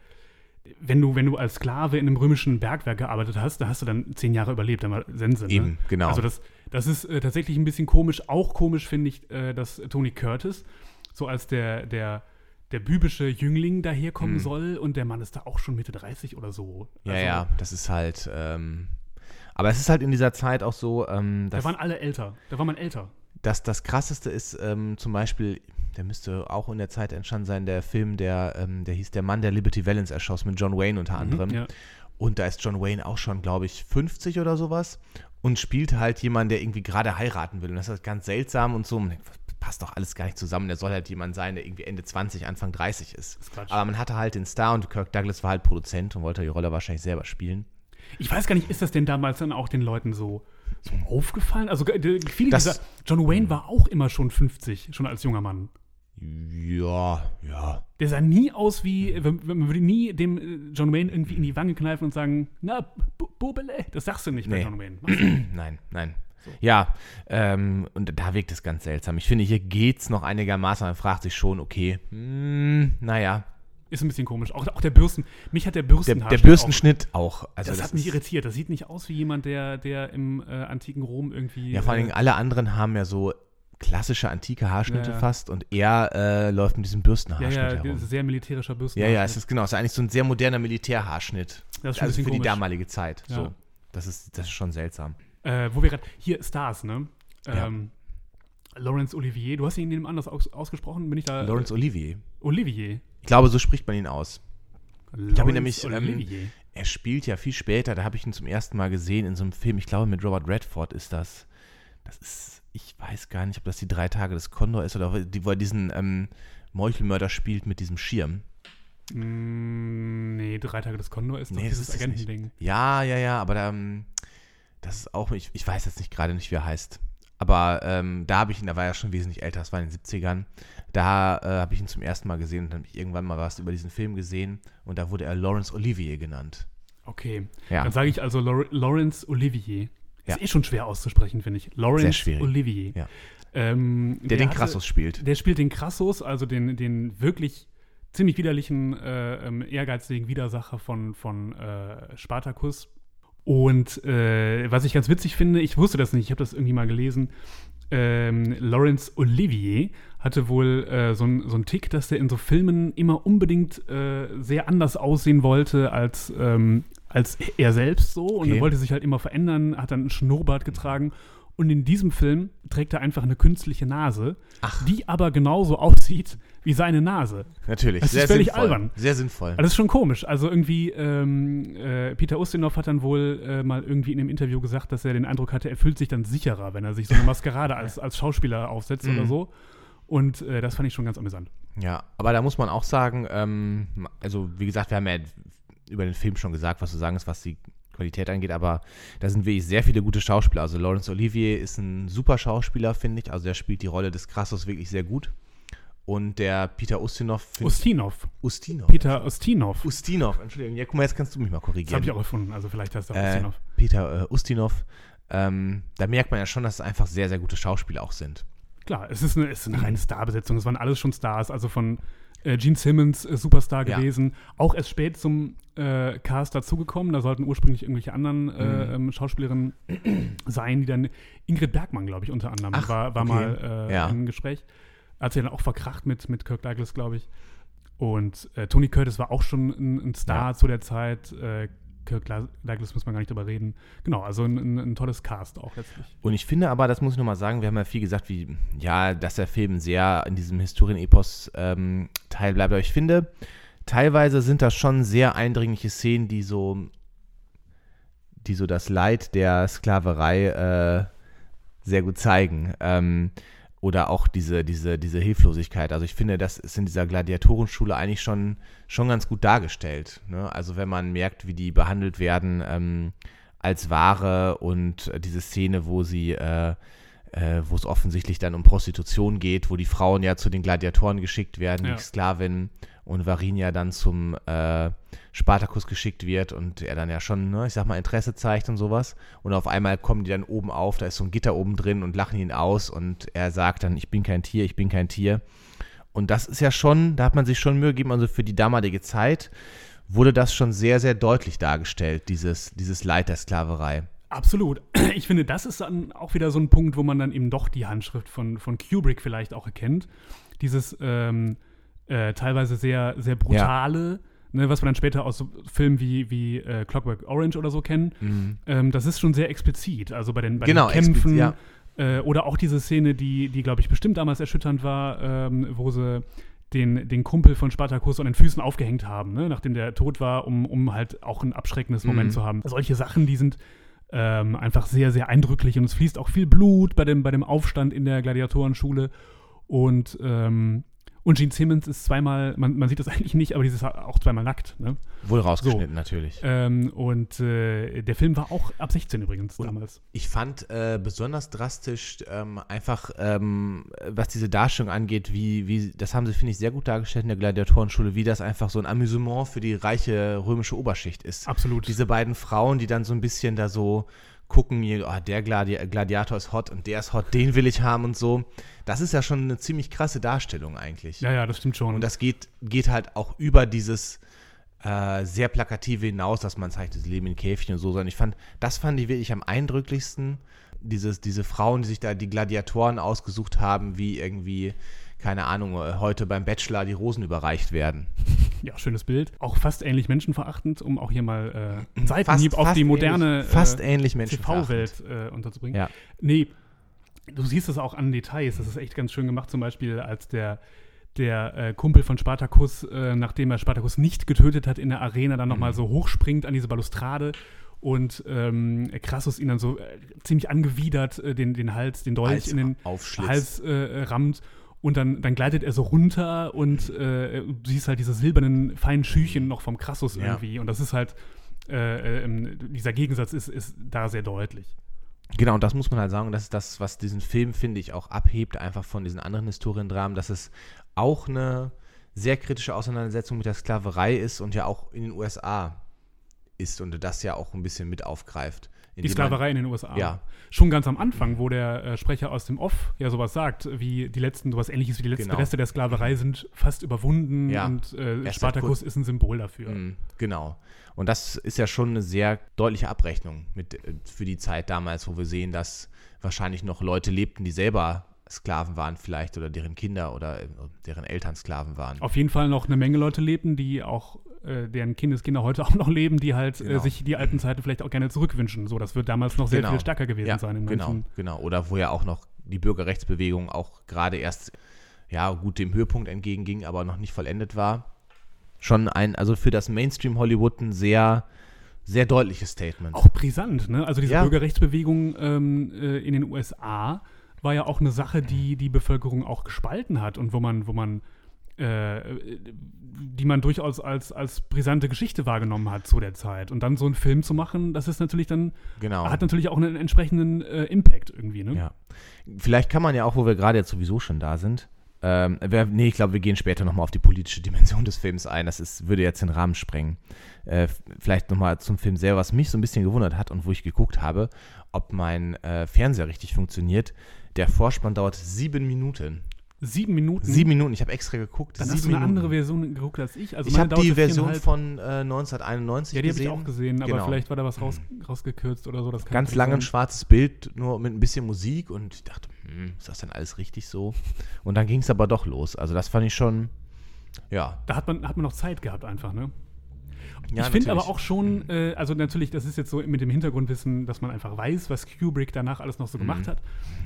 [SPEAKER 3] wenn du, wenn du als Sklave in einem römischen Bergwerk gearbeitet hast, da hast du dann zehn Jahre überlebt, dann war Sense. Ne?
[SPEAKER 2] Eben, genau.
[SPEAKER 3] Also das, das ist äh, tatsächlich ein bisschen komisch. Auch komisch finde ich, äh, dass Tony Curtis so als der, der, der bübische Jüngling daherkommen
[SPEAKER 2] Mhm.
[SPEAKER 3] soll und der Mann ist da auch schon Mitte 30 oder so.
[SPEAKER 2] Ja,
[SPEAKER 3] Also,
[SPEAKER 2] ja, das ist halt. Ähm, aber es ist halt in dieser Zeit auch so, ähm,
[SPEAKER 3] Da waren alle älter. Da war man älter.
[SPEAKER 2] Dass das Krasseste ist, ähm, zum Beispiel, der müsste auch in der Zeit entstanden sein, der Film, der, ähm, der hieß Der Mann, der Liberty Valance erschoss, mit John Wayne unter anderem.
[SPEAKER 3] Mhm, ja.
[SPEAKER 2] Und da ist John Wayne auch schon, glaube ich, 50 oder sowas und spielt halt jemanden, der irgendwie gerade heiraten will. Und das ist ganz seltsam und so. Man denkt, das passt doch alles gar nicht zusammen. Der soll halt jemand sein, der irgendwie Ende 20, Anfang 30 ist.
[SPEAKER 3] ist.
[SPEAKER 2] Aber man hatte halt den Star und Kirk Douglas war halt Produzent und wollte die Rolle wahrscheinlich selber spielen.
[SPEAKER 3] Ich weiß gar nicht, ist das denn damals dann auch den Leuten so, so aufgefallen? Also äh, viele
[SPEAKER 2] Das-
[SPEAKER 3] dieser, John Wayne war auch immer schon 50, schon als junger Mann.
[SPEAKER 2] Ja, ja.
[SPEAKER 3] Der sah nie aus wie, man würde nie dem äh, John Wayne irgendwie in die Wange kneifen und sagen, na, Bu- Bubele, das sagst du nicht bei
[SPEAKER 2] Nee.
[SPEAKER 3] John Wayne. [clears throat]
[SPEAKER 2] Nein, nein. Ja, ähm, und da wirkt es ganz seltsam. Ich finde, hier geht's noch einigermaßen. Man fragt sich schon, okay, hm, naja,
[SPEAKER 3] Ist ein bisschen komisch. Auch, auch der Bürsten, mich hat der
[SPEAKER 2] der,
[SPEAKER 3] Bürstenhaar
[SPEAKER 2] der Bürstenschnitt auch.
[SPEAKER 3] Auch,
[SPEAKER 2] Also
[SPEAKER 3] das, hat mich irritiert. Das sieht nicht aus wie jemand, der, der im äh, antiken Rom irgendwie.
[SPEAKER 2] Ja, vor allen
[SPEAKER 3] äh,
[SPEAKER 2] Dingen alle anderen haben ja so klassische antike Haarschnitte
[SPEAKER 3] Ja, ja.
[SPEAKER 2] fast und er äh, läuft mit diesem
[SPEAKER 3] ja,
[SPEAKER 2] Bürstenhaarschnitt
[SPEAKER 3] ja,
[SPEAKER 2] herum.
[SPEAKER 3] sehr militärischer
[SPEAKER 2] Ja,
[SPEAKER 3] Bürstenhaar.
[SPEAKER 2] ja, es ist genau, es ist eigentlich so ein sehr moderner Militärhaarschnitt.
[SPEAKER 3] Das ist
[SPEAKER 2] also für die
[SPEAKER 3] komisch.
[SPEAKER 2] damalige Zeit.
[SPEAKER 3] Ja.
[SPEAKER 2] So. Das ist, das ist schon seltsam.
[SPEAKER 3] Äh, wo wir gerade, hier Stars, ne?
[SPEAKER 2] Ja.
[SPEAKER 3] Ähm, Laurence Olivier, du hast ihn eben anders aus, ausgesprochen, bin ich da?
[SPEAKER 2] Lawrence Olivier.
[SPEAKER 3] Olivier.
[SPEAKER 2] Ich glaube, so spricht man ihn aus.
[SPEAKER 3] Ich
[SPEAKER 2] hab ihn nämlich, ähm. Er spielt ja viel später, da habe ich ihn zum ersten Mal gesehen in so einem Film, ich glaube mit Robert Redford ist das. Das ist, ich weiß gar nicht, ob das die drei Tage des Kondor ist oder die, wo er diesen ähm, Meuchelmörder spielt mit diesem Schirm.
[SPEAKER 3] Mm, nee, drei Tage des Kondor ist doch
[SPEAKER 2] Nee, das
[SPEAKER 3] dieses. Agentending.
[SPEAKER 2] Ja, ja, ja, aber da, ähm, das ist auch, ich, ich weiß jetzt nicht gerade nicht, wie er heißt. Aber ähm, da habe ich ihn, da war er schon wesentlich älter, das war in den 70ern. Da äh, habe ich ihn zum ersten Mal gesehen und dann habe ich irgendwann mal was über diesen Film gesehen und da wurde er Laurence Olivier genannt.
[SPEAKER 3] Okay.
[SPEAKER 2] Ja.
[SPEAKER 3] Dann sage ich also Laur Laurence Olivier.
[SPEAKER 2] Ja.
[SPEAKER 3] Ist eh schon schwer auszusprechen, finde ich.
[SPEAKER 2] Schwierig.
[SPEAKER 3] Olivier.
[SPEAKER 2] Ja.
[SPEAKER 3] Ähm,
[SPEAKER 2] Der, den
[SPEAKER 3] hatte-
[SPEAKER 2] Crassus spielt.
[SPEAKER 3] Der spielt den Crassus, also den, den wirklich ziemlich widerlichen, äh, ähm, ehrgeizigen Widersacher von, von äh, Spartacus. Und äh, was ich ganz witzig finde, ich wusste das nicht, ich habe das irgendwie mal gelesen. Ähm, Laurence Olivier hatte wohl äh, so einen so einen Tick, dass der in so Filmen immer unbedingt äh, sehr anders aussehen wollte als, ähm, als er selbst so. Und
[SPEAKER 2] Okay.
[SPEAKER 3] er wollte sich halt immer verändern, hat dann einen Schnurrbart getragen. Und in diesem Film trägt er einfach eine künstliche Nase, die aber genauso aussieht wie seine Nase.
[SPEAKER 2] Natürlich,
[SPEAKER 3] Das ist
[SPEAKER 2] sehr
[SPEAKER 3] völlig
[SPEAKER 2] sinnvoll.
[SPEAKER 3] albern.
[SPEAKER 2] Sehr sinnvoll.
[SPEAKER 3] Also das ist schon komisch. Also irgendwie, ähm, äh, Peter Ustinov hat dann wohl äh, mal irgendwie in einem Interview gesagt, dass er den Eindruck hatte, er fühlt sich dann sicherer, wenn er sich so eine [laughs] Maskerade als, als Schauspieler aufsetzt oder
[SPEAKER 2] Mhm.
[SPEAKER 3] so. Und äh, das fand ich schon ganz amüsant.
[SPEAKER 2] Ja, aber da muss man auch sagen, ähm, also wie gesagt, wir haben ja über den Film schon gesagt, was zu sagen ist, was die Qualität angeht, aber da sind wirklich sehr viele gute Schauspieler. Also Laurence Olivier ist ein super Schauspieler, finde ich. Also der spielt die Rolle des Crassus wirklich sehr gut. Und der Peter Ustinov
[SPEAKER 3] Ustinov.
[SPEAKER 2] Ustinov.
[SPEAKER 3] Peter Ustinov.
[SPEAKER 2] Ustinov, Entschuldigung. Ja, guck mal, jetzt kannst du mich mal
[SPEAKER 3] Das habe
[SPEAKER 2] korrigieren.
[SPEAKER 3] ich auch erfunden. Also vielleicht heißt er
[SPEAKER 2] äh,
[SPEAKER 3] Ustinov.
[SPEAKER 2] Peter äh, Ustinov. Ähm, da merkt man ja schon, dass es einfach sehr, sehr gute Schauspieler auch sind.
[SPEAKER 3] Klar, es ist eine, es ist eine reine Starbesetzung. Es waren alles schon Stars. Also von äh, Gene Simmons, äh, Superstar
[SPEAKER 2] Ja.
[SPEAKER 3] gewesen. Auch erst spät zum äh, Cast dazugekommen. Da sollten ursprünglich irgendwelche anderen äh,
[SPEAKER 2] Mhm.
[SPEAKER 3] ähm, Schauspielerinnen [clears throat] sein, die dann Ingrid Bergmann, glaube ich, unter anderem,
[SPEAKER 2] Ach,
[SPEAKER 3] war, war
[SPEAKER 2] okay.
[SPEAKER 3] mal äh,
[SPEAKER 2] Ja.
[SPEAKER 3] im Gespräch. Hat sie dann auch verkracht mit, mit Kirk Douglas, glaube ich. Und äh, Tony Curtis war auch schon ein, ein Star
[SPEAKER 2] Ja.
[SPEAKER 3] zu der Zeit. Kirk Gla- Douglas muss man gar nicht drüber reden. Genau, also ein, ein, ein tolles Cast auch letztlich.
[SPEAKER 2] Und ich finde aber, das muss ich nochmal sagen, wir haben ja viel gesagt, wie, ja, dass der Film sehr in diesem Historienepos ähm, Teil bleibt. Aber ich finde, teilweise sind das schon sehr eindringliche Szenen, die so, die so das Leid der Sklaverei äh, sehr gut zeigen. Ähm, oder auch diese, diese, diese Hilflosigkeit. Also ich finde, das ist in dieser Gladiatorenschule eigentlich schon, schon ganz gut dargestellt. Ne? Also wenn man merkt, wie die behandelt werden ähm, als Ware und äh, diese Szene, wo sie, äh, äh, wo es offensichtlich dann um Prostitution geht, wo die Frauen ja zu den Gladiatoren geschickt werden,
[SPEAKER 3] Ja.
[SPEAKER 2] die Sklavinnen und Varinia dann zum äh, Spartacus geschickt wird und er dann ja schon, ne, ich sag mal, Interesse zeigt und sowas. Und auf einmal kommen die dann oben auf, da ist so ein Gitter oben drin und lachen ihn aus und er sagt dann, ich bin kein Tier, ich bin kein Tier. Und das ist ja schon, da hat man sich schon Mühe gegeben, also für die damalige Zeit wurde das schon sehr, sehr deutlich dargestellt, dieses, dieses Leid der Sklaverei.
[SPEAKER 3] Absolut. [clears throat] Ich finde, das ist dann auch wieder so ein Punkt, wo man dann eben doch die Handschrift von, von Kubrick vielleicht auch erkennt. Dieses ähm, äh, teilweise sehr, sehr brutale, ne, was wir dann später aus so Filmen wie, wie äh, Clockwork Orange oder so kennen. Ähm, das ist schon sehr explizit. Also bei den, bei
[SPEAKER 2] Genau,
[SPEAKER 3] den Kämpfen.
[SPEAKER 2] explizit,
[SPEAKER 3] äh, oder auch diese Szene, die, die glaube ich, bestimmt damals erschütternd war, ähm, wo sie den, den Kumpel von Spartacus an den Füßen aufgehängt haben, ne? nachdem der tot war, um, um halt auch ein abschreckendes Moment
[SPEAKER 2] Mhm.
[SPEAKER 3] zu haben. Solche Sachen, die sind ähm, einfach sehr, sehr eindrücklich und es fließt auch viel Blut bei dem, bei dem Aufstand in der Gladiatorenschule. Und, ähm, Und Gene Simmons ist zweimal, man, man sieht das eigentlich nicht, aber dieses auch zweimal nackt. Ne?
[SPEAKER 2] Wohl rausgeschnitten, natürlich.
[SPEAKER 3] Ähm, und äh, der Film war auch ab 16 übrigens
[SPEAKER 2] Und
[SPEAKER 3] damals.
[SPEAKER 2] Ich fand äh, besonders drastisch ähm, einfach, ähm, was diese Darstellung angeht, wie, wie das haben sie, finde ich, sehr gut dargestellt in der Gladiatorenschule, wie das einfach so ein Amüsement für die reiche römische Oberschicht ist.
[SPEAKER 3] Absolut.
[SPEAKER 2] Diese beiden Frauen, die dann so ein bisschen da so gucken, oh, der Gladi Gladiator ist hot und der ist hot, den will ich haben und so. Das ist ja schon eine ziemlich krasse Darstellung eigentlich.
[SPEAKER 3] ja, ja, das stimmt schon.
[SPEAKER 2] Und das geht, geht halt auch über dieses äh, sehr plakative hinaus, dass man zeigt, das Leben in Käfchen und so, sondern ich fand, das fand ich wirklich am eindrücklichsten. Dieses, diese Frauen, die sich da die Gladiatoren ausgesucht haben, wie irgendwie, keine Ahnung, äh, heute beim Bachelor die Rosen überreicht werden. [laughs]
[SPEAKER 3] ja, schönes Bild. Auch fast ähnlich menschenverachtend, um auch hier mal äh, einen Seitenhieb
[SPEAKER 2] Fast-
[SPEAKER 3] auf
[SPEAKER 2] fast
[SPEAKER 3] die moderne
[SPEAKER 2] ähnlich,
[SPEAKER 3] äh,
[SPEAKER 2] ähnlich Menschen.
[SPEAKER 3] TV-Welt äh, unterzubringen.
[SPEAKER 2] Ja.
[SPEAKER 3] Nee, du siehst es auch an Details. Das ist echt ganz schön gemacht. Zum Beispiel, als der, der äh, Kumpel von Spartacus, äh, nachdem er Spartacus nicht getötet hat in der Arena, dann nochmal
[SPEAKER 2] Mhm.
[SPEAKER 3] so hochspringt an diese Balustrade und ähm, Crassus ihn dann so äh, ziemlich angewidert äh, den, den Hals, den Dolch
[SPEAKER 2] Hals
[SPEAKER 3] in den. Hals äh, rammt. Und dann, dann gleitet er so runter und äh, du siehst halt diese silbernen feinen Schüchen noch vom Crassus
[SPEAKER 2] Ja.
[SPEAKER 3] irgendwie. Und das ist halt, äh, ähm, dieser Gegensatz ist, ist da sehr deutlich.
[SPEAKER 2] Genau, und das muss man halt sagen, das ist das, was diesen Film, finde ich, auch abhebt, einfach von diesen anderen Historiendramen, dass es auch eine sehr kritische Auseinandersetzung mit der Sklaverei ist und ja auch in den USA ist und das ja auch ein bisschen mit aufgreift.
[SPEAKER 3] Die Sklaverei in den USA.
[SPEAKER 2] Ja.
[SPEAKER 3] Schon ganz am Anfang, wo der äh, Sprecher aus dem Off ja sowas sagt, wie die letzten, sowas ähnliches wie die letzten
[SPEAKER 2] Genau.
[SPEAKER 3] Reste der Sklaverei sind fast überwunden
[SPEAKER 2] Ja.
[SPEAKER 3] und äh,
[SPEAKER 2] seit
[SPEAKER 3] ist ein Symbol dafür.
[SPEAKER 2] Mm, Genau. Und das ist ja schon eine sehr deutliche Abrechnung mit, äh, für die Zeit damals, wo wir sehen, dass wahrscheinlich noch Leute lebten, die selber Sklaven waren vielleicht oder deren Kinder oder äh, deren Eltern Sklaven waren.
[SPEAKER 3] Auf jeden Fall noch eine Menge Leute lebten, die auch, äh, deren Kindeskinder heute [laughs] auch noch leben, die halt äh,
[SPEAKER 2] Genau.
[SPEAKER 3] sich die alten Zeiten vielleicht auch gerne zurückwünschen. So, das wird damals noch sehr
[SPEAKER 2] Genau.
[SPEAKER 3] viel stärker gewesen
[SPEAKER 2] ja,
[SPEAKER 3] sein in
[SPEAKER 2] genau,
[SPEAKER 3] manchen.
[SPEAKER 2] genau. Oder wo ja auch noch die Bürgerrechtsbewegung auch gerade erst, ja, gut dem Höhepunkt entgegenging, aber noch nicht vollendet war. Schon ein, also für das Mainstream Hollywood ein sehr, sehr deutliches Statement.
[SPEAKER 3] Auch brisant, ne? Also diese
[SPEAKER 2] Ja.
[SPEAKER 3] Bürgerrechtsbewegung ähm, äh, in den USA war ja auch eine Sache, die die Bevölkerung auch gespalten hat und wo man, wo man, äh, die man durchaus als, als brisante Geschichte wahrgenommen hat zu der Zeit. Und dann so einen Film zu machen, das ist natürlich dann,
[SPEAKER 2] genau.
[SPEAKER 3] hat natürlich auch einen entsprechenden äh, Impact irgendwie, ne?
[SPEAKER 2] Ja. Vielleicht kann man ja auch, wo wir gerade jetzt sowieso schon da sind, ähm, wer, nee, ich glaube, wir gehen später nochmal auf die politische Dimension des Films ein. Das ist, würde jetzt den Rahmen sprengen. Äh, vielleicht nochmal zum Film selber, was mich so ein bisschen gewundert hat und wo ich geguckt habe, ob mein äh, Fernseher richtig funktioniert. Der Vorspann dauert sieben Minuten.
[SPEAKER 3] Sieben Minuten.
[SPEAKER 2] Sieben Minuten, ich habe extra geguckt.
[SPEAKER 3] Dann hast du eine
[SPEAKER 2] Minuten.
[SPEAKER 3] andere Version geguckt als ich. Also
[SPEAKER 2] ich habe die Version von äh, 1991
[SPEAKER 3] Ja, die habe
[SPEAKER 2] gesehen.
[SPEAKER 3] ich auch gesehen, aber
[SPEAKER 2] Genau.
[SPEAKER 3] vielleicht war da was raus, rausgekürzt oder so. Das
[SPEAKER 2] Ganz lange ein schwarzes Bild, nur mit ein bisschen Musik und ich dachte, hm, ist das denn alles richtig so? Und dann ging es aber doch los. Also das fand ich schon, ja.
[SPEAKER 3] Da hat man, hat man noch Zeit gehabt einfach, ne?
[SPEAKER 2] Ja
[SPEAKER 3] ich finde aber auch schon, äh, also natürlich, das ist jetzt so mit dem Hintergrundwissen, dass man einfach weiß, was Kubrick danach alles noch so gemacht
[SPEAKER 2] Mhm.
[SPEAKER 3] hat.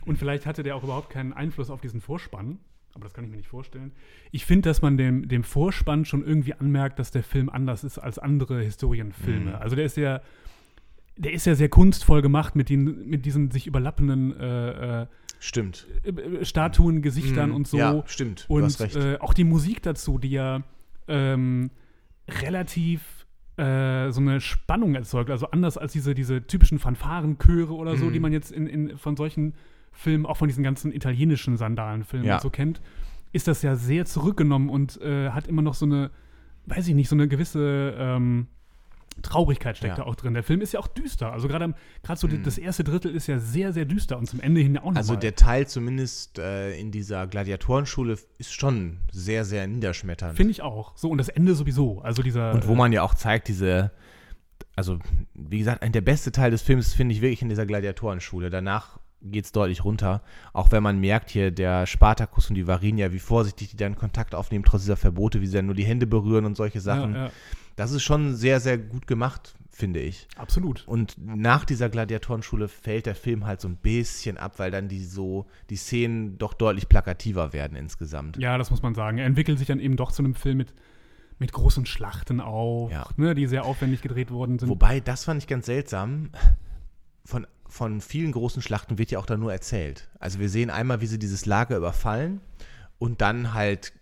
[SPEAKER 3] Und vielleicht hatte der auch überhaupt keinen Einfluss auf diesen Vorspann. Aber das kann ich mir nicht vorstellen. Ich finde, dass man dem, dem Vorspann schon irgendwie anmerkt, dass der Film anders ist als andere Historienfilme.
[SPEAKER 2] Mhm.
[SPEAKER 3] Also der ist ja, der ist ja sehr kunstvoll gemacht mit, den, mit diesen sich überlappenden äh,
[SPEAKER 2] Stimmt.
[SPEAKER 3] äh, äh, Statuen, Gesichtern
[SPEAKER 2] Mhm.
[SPEAKER 3] und so.
[SPEAKER 2] Ja, stimmt.
[SPEAKER 3] Und äh, auch die Musik dazu, die ja ähm, relativ äh, so eine Spannung erzeugt. Also anders als diese, diese typischen Fanfarenchöre oder so,
[SPEAKER 2] Mhm.
[SPEAKER 3] die man jetzt in, in, von solchen Filmen, auch von diesen ganzen italienischen Sandalenfilmen
[SPEAKER 2] Ja.
[SPEAKER 3] so kennt, ist das ja sehr zurückgenommen und äh, hat immer noch so eine, weiß ich nicht, so eine gewisse ähm, Traurigkeit steckt
[SPEAKER 2] Ja.
[SPEAKER 3] da auch drin. Der Film ist ja auch düster. Also gerade gerade so
[SPEAKER 2] Mhm.
[SPEAKER 3] das erste Drittel ist ja sehr, sehr düster und zum Ende hin ja auch noch
[SPEAKER 2] Also der Teil zumindest äh, in dieser Gladiatorenschule ist schon sehr, sehr niederschmetternd.
[SPEAKER 3] Finde ich auch. So, und das Ende sowieso. Also dieser.
[SPEAKER 2] Und wo man ja auch zeigt, diese, also wie gesagt, der beste Teil des Films finde ich wirklich in dieser Gladiatorenschule. Danach geht es deutlich runter. Auch wenn man merkt hier, der Spartacus und die Varinia, wie vorsichtig die dann Kontakt aufnehmen, trotz dieser Verbote, wie sie dann nur die Hände berühren und solche Sachen.
[SPEAKER 3] Ja, ja,
[SPEAKER 2] Das ist schon sehr, sehr gut gemacht, finde ich.
[SPEAKER 3] absolut.
[SPEAKER 2] Und nach dieser Gladiatorenschule fällt der Film halt so ein bisschen ab, weil dann die so, die Szenen doch deutlich plakativer werden insgesamt.
[SPEAKER 3] Ja, das muss man sagen. Er entwickelt sich dann eben doch zu einem Film mit, mit großen Schlachten auch,
[SPEAKER 2] Ja.
[SPEAKER 3] ne, die sehr aufwendig gedreht worden sind.
[SPEAKER 2] Wobei, das fand ich ganz seltsam. Von, von vielen großen Schlachten wird ja auch da nur erzählt. Also wir sehen einmal, wie sie dieses Lager überfallen und dann halt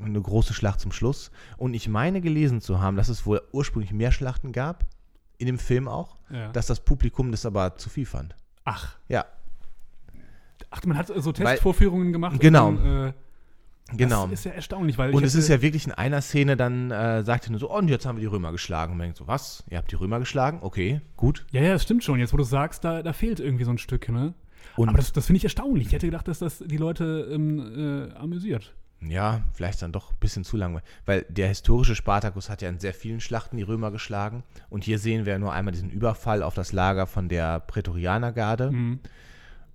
[SPEAKER 2] eine große Schlacht zum Schluss. Und ich meine gelesen zu haben, dass es wohl ursprünglich mehr Schlachten gab, in dem Film auch,
[SPEAKER 3] Ja.
[SPEAKER 2] dass das Publikum das aber zu viel fand.
[SPEAKER 3] Ach,
[SPEAKER 2] Ja,
[SPEAKER 3] ach, man hat so Testvorführungen gemacht.
[SPEAKER 2] Genau.
[SPEAKER 3] Und äh,
[SPEAKER 2] genau.
[SPEAKER 3] Das ist ja erstaunlich, weil
[SPEAKER 2] Und es ist ja wirklich in einer Szene, dann äh, sagt er nur so, oh, und jetzt haben wir die Römer geschlagen. Und man denkt so, was? Ihr habt die Römer geschlagen? Okay, gut.
[SPEAKER 3] Ja, ja, das stimmt schon. Jetzt, wo du sagst, da, da fehlt irgendwie so ein Stück, ne?
[SPEAKER 2] Und
[SPEAKER 3] Aber das, das finde ich erstaunlich. Ich hätte gedacht, dass das die Leute ähm, äh, amüsiert.
[SPEAKER 2] ja, vielleicht dann doch ein bisschen zu langweilig. Weil der historische Spartacus hat ja in sehr vielen Schlachten die Römer geschlagen. Und hier sehen wir nur einmal diesen Überfall auf das Lager von der Prätorianergarde.
[SPEAKER 3] Mhm.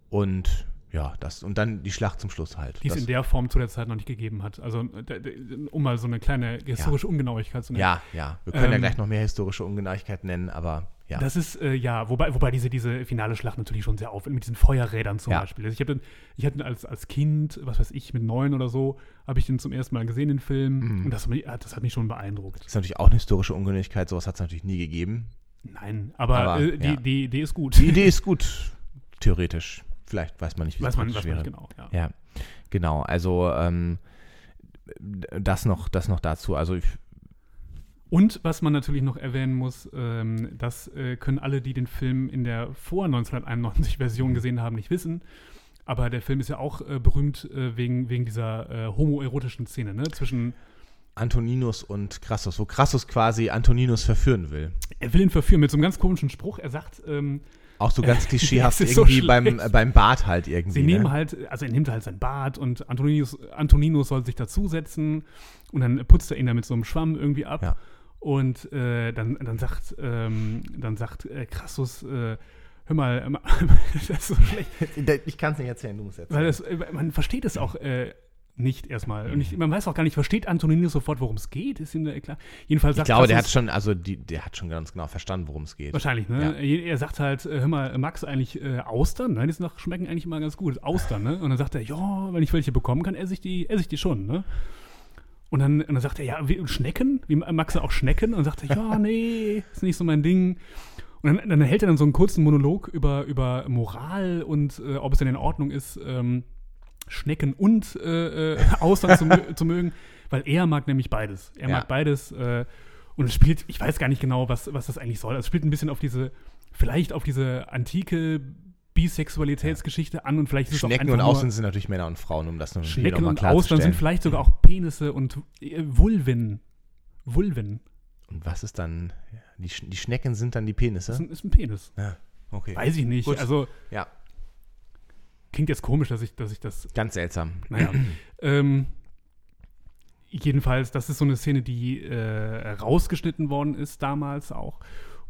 [SPEAKER 2] Und ja, das, und dann die Schlacht zum Schluss halt.
[SPEAKER 3] Die es
[SPEAKER 2] das,
[SPEAKER 3] in der Form zu der Zeit noch nicht gegeben hat. Also, äh, um mal so eine kleine historische Ungenauigkeit zu nennen.
[SPEAKER 2] ja, ja. Wir können ja
[SPEAKER 3] Ähm,
[SPEAKER 2] gleich noch mehr historische Ungenauigkeiten nennen, aber ja.
[SPEAKER 3] Das ist, äh, ja, wobei, wobei diese, diese finale Schlacht natürlich schon sehr aufwendig, mit diesen Feuerrädern zum
[SPEAKER 2] Ja.
[SPEAKER 3] Beispiel. Also ich habe ich hatte als, als Kind, was weiß ich, mit neun oder so, habe ich den zum ersten Mal gesehen, den Film.
[SPEAKER 2] Mhm.
[SPEAKER 3] Und das, hat mich- das hat mich schon beeindruckt.
[SPEAKER 2] ist natürlich auch eine historische Ungenauigkeit. Sowas hat es natürlich nie gegeben.
[SPEAKER 3] Nein, aber,
[SPEAKER 2] Aber,
[SPEAKER 3] äh, die,
[SPEAKER 2] ja.
[SPEAKER 3] die Idee ist gut.
[SPEAKER 2] Die Idee ist gut, theoretisch. Vielleicht weiß man nicht, wie
[SPEAKER 3] weiß
[SPEAKER 2] es
[SPEAKER 3] man, weiß man nicht genau. Ja.
[SPEAKER 2] Ja, genau. Also ähm, das noch, das noch dazu. Also ich,
[SPEAKER 3] Und was man natürlich noch erwähnen muss, ähm, das äh, können alle, die den Film in der vor 1991 Version gesehen haben, nicht wissen. Aber der Film ist ja auch äh, berühmt äh, wegen, wegen dieser äh, homoerotischen Szene, ne? Zwischen
[SPEAKER 2] Antoninus und Crassus, wo Crassus quasi Antoninus verführen will.
[SPEAKER 3] er will ihn verführen mit so einem ganz komischen Spruch. Er sagt, ähm,
[SPEAKER 2] Auch so ganz [laughs] klischeehaft
[SPEAKER 3] ist so
[SPEAKER 2] irgendwie beim, äh, beim Bart halt irgendwie.
[SPEAKER 3] sie nehmen
[SPEAKER 2] ne?
[SPEAKER 3] halt, also er nimmt halt sein Bad und Antoninus, Antoninus soll sich dazusetzen und dann putzt er ihn da mit so einem Schwamm irgendwie ab.
[SPEAKER 2] Ja.
[SPEAKER 3] Und äh, dann, dann sagt, ähm, dann sagt äh, Crassus, äh, hör mal, [laughs] das ist so schlecht. [laughs]
[SPEAKER 2] Ich kann es nicht erzählen, du musst
[SPEAKER 3] Weil
[SPEAKER 2] erzählen.
[SPEAKER 3] das, äh, man versteht es auch äh, nicht erstmal. Und ich, man weiß auch gar nicht, versteht Antoninus sofort, worum es geht? Ist ihm da klar? Jedenfalls
[SPEAKER 2] Ich
[SPEAKER 3] sagt
[SPEAKER 2] glaube, der hat schon, also die, der hat schon ganz genau verstanden, worum es geht.
[SPEAKER 3] Wahrscheinlich, ne?
[SPEAKER 2] Ja.
[SPEAKER 3] Er, sagt halt, äh, hör mal, du eigentlich äh, Austern? Nein, die schmecken eigentlich immer ganz gut. Austern, ne? Und dann sagt er, ja, wenn ich welche bekommen kann, esse ich die, esse ich die schon, ne? Und dann, und dann sagt er, ja, wie, Schnecken? Wie, du auch Schnecken? Und dann sagt er, ja, [laughs] nee, ist nicht so mein Ding. Und dann, dann hält er dann so einen kurzen Monolog über, über Moral und äh, ob es denn in Ordnung ist, ähm, Schnecken und äh, äh, Austern zu, [laughs] zu mögen, weil er mag nämlich beides. Er
[SPEAKER 2] Ja.
[SPEAKER 3] mag beides äh, und es spielt, ich weiß gar nicht genau, was, was das eigentlich soll. Es spielt ein bisschen auf diese, vielleicht auf diese antike Bisexualitätsgeschichte an und vielleicht ist
[SPEAKER 2] Schnecken
[SPEAKER 3] es auch
[SPEAKER 2] und Außen sind natürlich Männer und Frauen, um das noch
[SPEAKER 3] Schnecken
[SPEAKER 2] nochmal
[SPEAKER 3] und Austern sind vielleicht sogar auch Penisse und äh, Vulven. Vulven.
[SPEAKER 2] Und was ist dann, die, Sch- die Schnecken sind dann die Penisse?
[SPEAKER 3] Das ist ein, ist ein Penis.
[SPEAKER 2] ja, okay.
[SPEAKER 3] Weiß ich nicht.
[SPEAKER 2] Gut.
[SPEAKER 3] Also
[SPEAKER 2] Ja,
[SPEAKER 3] klingt jetzt komisch, dass ich, dass ich das
[SPEAKER 2] ganz seltsam.
[SPEAKER 3] Naja. [clears throat] ähm, jedenfalls, das ist so eine Szene, die äh, rausgeschnitten worden ist damals auch.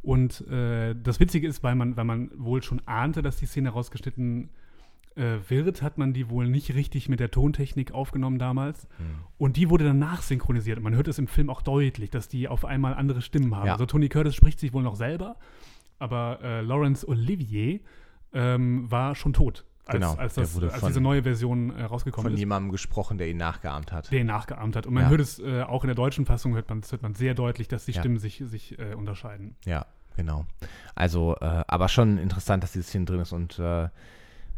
[SPEAKER 3] Und äh, das Witzige ist, weil man, weil man wohl schon ahnte, dass die Szene rausgeschnitten äh, wird, hat man die wohl nicht richtig mit der Tontechnik aufgenommen damals.
[SPEAKER 2] Hm.
[SPEAKER 3] Und die wurde danach synchronisiert. Und man hört es im Film auch deutlich, dass die auf einmal andere Stimmen haben.
[SPEAKER 2] Ja.
[SPEAKER 3] Also Tony Curtis spricht sich wohl noch selber, aber äh, Laurence Olivier ähm, war schon tot,
[SPEAKER 2] Genau,
[SPEAKER 3] als, das,
[SPEAKER 2] wurde
[SPEAKER 3] als
[SPEAKER 2] von-
[SPEAKER 3] diese neue Version äh, rausgekommen
[SPEAKER 2] Von
[SPEAKER 3] ist
[SPEAKER 2] jemandem gesprochen, der ihn nachgeahmt hat.
[SPEAKER 3] der ihn nachgeahmt hat. Und man
[SPEAKER 2] Ja.
[SPEAKER 3] hört es äh, auch in der deutschen Fassung, hört man, das hört man sehr deutlich, dass die
[SPEAKER 2] Ja.
[SPEAKER 3] Stimmen sich, sich äh, unterscheiden.
[SPEAKER 2] Ja, genau. Also, äh, aber schon interessant, dass diese Szene drin ist und äh,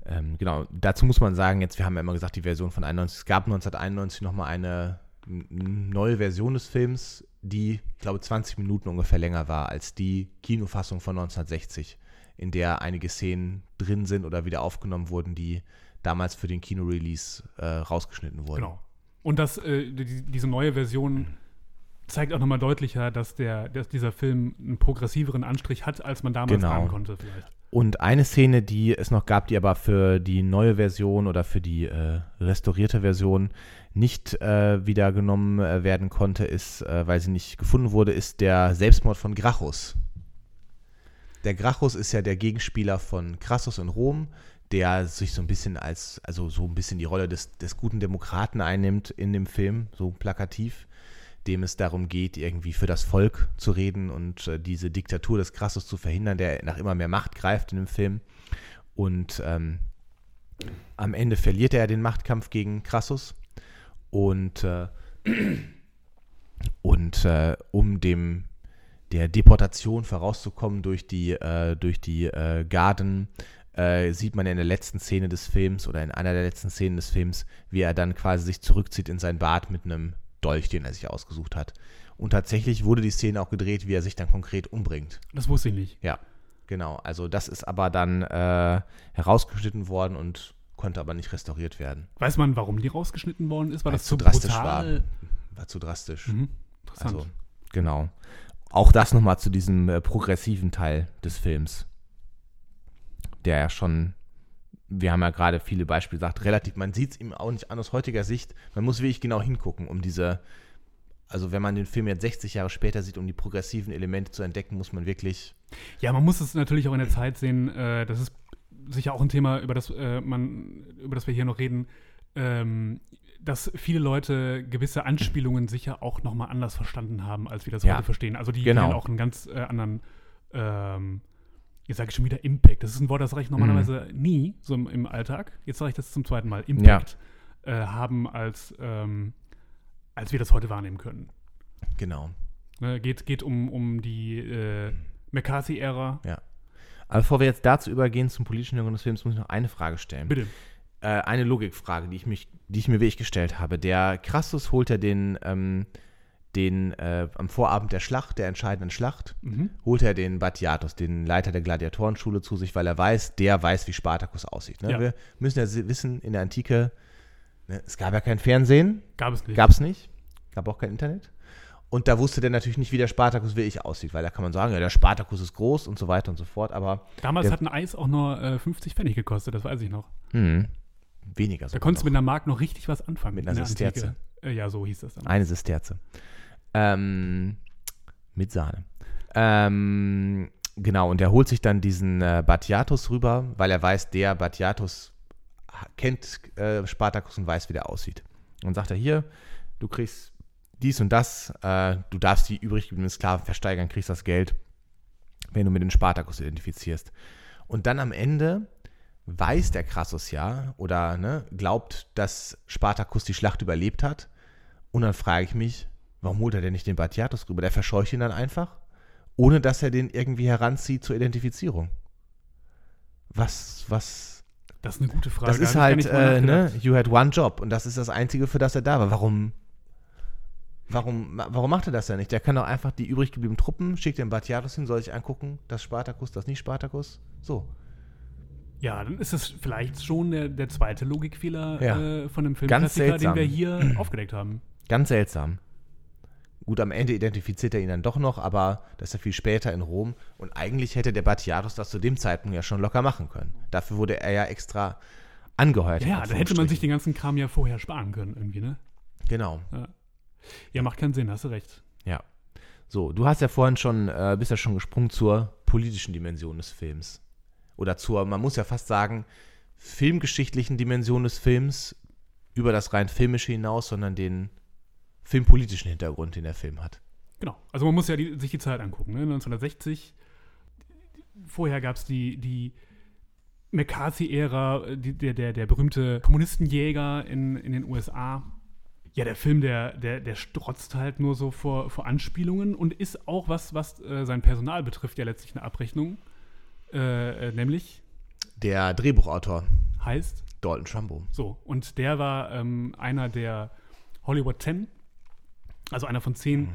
[SPEAKER 2] ähm, genau, dazu muss man sagen, jetzt, wir haben ja immer gesagt, die Version von 91, es gab 1991 nochmal eine neue Version des Films, die, ich glaube, 20 Minuten ungefähr länger war als die Kinofassung von 1960, in der einige Szenen drin sind oder wieder aufgenommen wurden, die damals für den Kinorelease äh, rausgeschnitten wurden.
[SPEAKER 3] Genau. Und das, äh, die, diese neue Version zeigt auch nochmal deutlicher, dass, der, dass dieser Film einen progressiveren Anstrich hat, als man damals
[SPEAKER 2] Genau.
[SPEAKER 3] ahnen konnte vielleicht.
[SPEAKER 2] Und eine Szene, die es noch gab, die aber für die neue Version oder für die äh, restaurierte Version nicht äh, wieder genommen äh, werden konnte, ist, äh, weil sie nicht gefunden wurde, ist der Selbstmord von Gracchus. Der Gracchus ist ja der Gegenspieler von Crassus in Rom, der sich so ein bisschen als, also so ein bisschen die Rolle des, des guten Demokraten einnimmt in dem Film, so plakativ, dem es darum geht, irgendwie für das Volk zu reden und äh, diese Diktatur des Crassus zu verhindern, der nach immer mehr Macht greift in dem Film. Und ähm, am Ende verliert er den Machtkampf gegen Crassus und, äh, und äh, um dem der Deportation vorauszukommen durch die, äh, durch die äh, Garden, äh, sieht man in der letzten Szene des Films oder in einer der letzten Szenen des Films, wie er dann quasi sich zurückzieht in sein Bad mit einem Dolch, den er sich ausgesucht hat. Und tatsächlich wurde die Szene auch gedreht, wie er sich dann konkret umbringt.
[SPEAKER 3] Das wusste ich nicht.
[SPEAKER 2] Ja, genau. Also das ist aber dann äh, herausgeschnitten worden und konnte aber nicht restauriert werden.
[SPEAKER 3] Weiß man, warum die rausgeschnitten worden ist? War
[SPEAKER 2] Weil
[SPEAKER 3] das zu
[SPEAKER 2] zu drastisch
[SPEAKER 3] brutal?
[SPEAKER 2] War zu drastisch.
[SPEAKER 3] Mhm. Interessant.
[SPEAKER 2] Also, genau. Auch das nochmal zu diesem äh, progressiven Teil des Films. Der ja schon, wir haben ja gerade viele Beispiele gesagt, relativ, man sieht es ihm auch nicht an aus heutiger Sicht. Man muss wirklich genau hingucken, um diese, also wenn man den Film jetzt 60 Jahre später sieht, um die progressiven Elemente zu entdecken, muss man wirklich,
[SPEAKER 3] Ja, man muss es natürlich auch in der Zeit sehen. Äh, das ist sicher auch ein Thema, über das, äh, man, über das wir hier noch reden. Ähm, dass viele Leute gewisse Anspielungen sicher auch nochmal anders verstanden haben, als wir das
[SPEAKER 2] Ja.
[SPEAKER 3] heute verstehen. Also die
[SPEAKER 2] Genau.
[SPEAKER 3] haben auch einen ganz äh, anderen, ähm, jetzt sage ich schon wieder Impact. Das ist ein Wort, das sage ich normalerweise
[SPEAKER 2] Mhm.
[SPEAKER 3] nie so im, im Alltag. Jetzt sage ich das zum zweiten Mal. Impact äh, haben, als, ähm, als wir das heute wahrnehmen können.
[SPEAKER 2] genau.
[SPEAKER 3] Ne, geht, geht um, um die äh, McCarthy-Ära.
[SPEAKER 2] Aber bevor wir jetzt dazu übergehen, zum politischen Hintergrund des Films, muss ich noch eine Frage stellen.
[SPEAKER 3] Bitte.
[SPEAKER 2] Äh, eine Logikfrage, die ich, mich, die ich mir wirklich gestellt habe. Der Crassus holt ja den, ähm, den äh, am Vorabend der Schlacht, der entscheidenden Schlacht,
[SPEAKER 3] Mhm.
[SPEAKER 2] holt er den Batiatus, den Leiter der Gladiatorenschule, zu sich, weil er weiß, der weiß, wie Spartacus aussieht. Ne?
[SPEAKER 3] Ja.
[SPEAKER 2] Wir müssen ja wissen, in der Antike, ne, es gab ja kein Fernsehen,
[SPEAKER 3] Gab es nicht.
[SPEAKER 2] gab es nicht, gab auch kein Internet. Und da wusste der natürlich nicht, wie der Spartacus wirklich aussieht, weil da kann man sagen, ja, der Spartacus ist groß und so weiter und so fort, aber
[SPEAKER 3] Damals hat ein Eis auch nur äh, 50 Pfennig gekostet, das weiß ich noch.
[SPEAKER 2] hm, weniger
[SPEAKER 3] Da konntest du mit einer Mark noch richtig was anfangen.
[SPEAKER 2] Mit
[SPEAKER 3] in
[SPEAKER 2] einer
[SPEAKER 3] der
[SPEAKER 2] Sesterze.
[SPEAKER 3] Antike. Äh, ja, so hieß das dann.
[SPEAKER 2] Eine Sesterze. Ähm, mit Sahne. Ähm, genau, und er holt sich dann diesen äh, Batiatus rüber, weil er weiß, der Batiatus kennt äh, Spartacus und weiß, wie der aussieht. Und sagt er, hier, du kriegst dies und das, äh, du darfst die übrig gebliebenen Sklaven versteigern, kriegst das Geld, wenn du mit den Spartacus identifizierst. Und dann am Ende weiß der Crassus ja oder ne, glaubt, dass Spartacus die Schlacht überlebt hat. Und dann frage ich mich, warum holt er denn nicht den Batiatus rüber? Der verscheucht ihn dann einfach, ohne dass er den irgendwie heranzieht zur Identifizierung. Was, was,
[SPEAKER 3] Das ist eine gute Frage.
[SPEAKER 2] das ist halt, äh, ne, you had one job und das ist das Einzige, für das er da war. Warum, warum, warum macht er das ja nicht? Der kann doch einfach die übrig gebliebenen Truppen, schickt den Batiatus hin, soll sich angucken, das Spartacus, das nicht Spartacus. So.
[SPEAKER 3] Ja, dann ist es vielleicht schon der, der zweite Logikfehler
[SPEAKER 2] Ja.
[SPEAKER 3] äh, von dem
[SPEAKER 2] Ganz
[SPEAKER 3] Filmklassiker, den wir hier [clears throat] aufgedeckt haben.
[SPEAKER 2] Ganz seltsam. Gut, am Ende identifiziert er ihn dann doch noch, aber das ist ja viel später in Rom. Und eigentlich hätte der Batiatus das zu dem Zeitpunkt ja schon locker machen können. Dafür wurde er ja extra angeheuert. in
[SPEAKER 3] Ja, da hätte man sich den ganzen Kram ja vorher sparen können, irgendwie, ne?
[SPEAKER 2] Genau,
[SPEAKER 3] Ja, macht keinen Sinn, hast du recht.
[SPEAKER 2] ja. So, du hast ja vorhin schon, äh, bist ja schon gesprungen zur politischen Dimension des Films. Oder zur, man muss ja fast sagen, filmgeschichtlichen Dimension des Films über das rein filmische hinaus, sondern den filmpolitischen Hintergrund, den der Film hat.
[SPEAKER 3] Genau. Also man muss ja die, sich die Zeit angucken. Ne? 1960, vorher gab es die, die McCarthy-Ära, der, der, der berühmte Kommunistenjäger in, in den USA. Ja, der Film, der, der, der strotzt halt nur so vor, vor Anspielungen und ist auch was, was äh, sein Personal betrifft, ja letztlich eine Abrechnung. Äh, äh, nämlich
[SPEAKER 2] Der Drehbuchautor,
[SPEAKER 3] heißt
[SPEAKER 2] Dalton Trumbo.
[SPEAKER 3] so. Und der war ähm, einer der Hollywood 10, also einer von zehn
[SPEAKER 2] Mhm.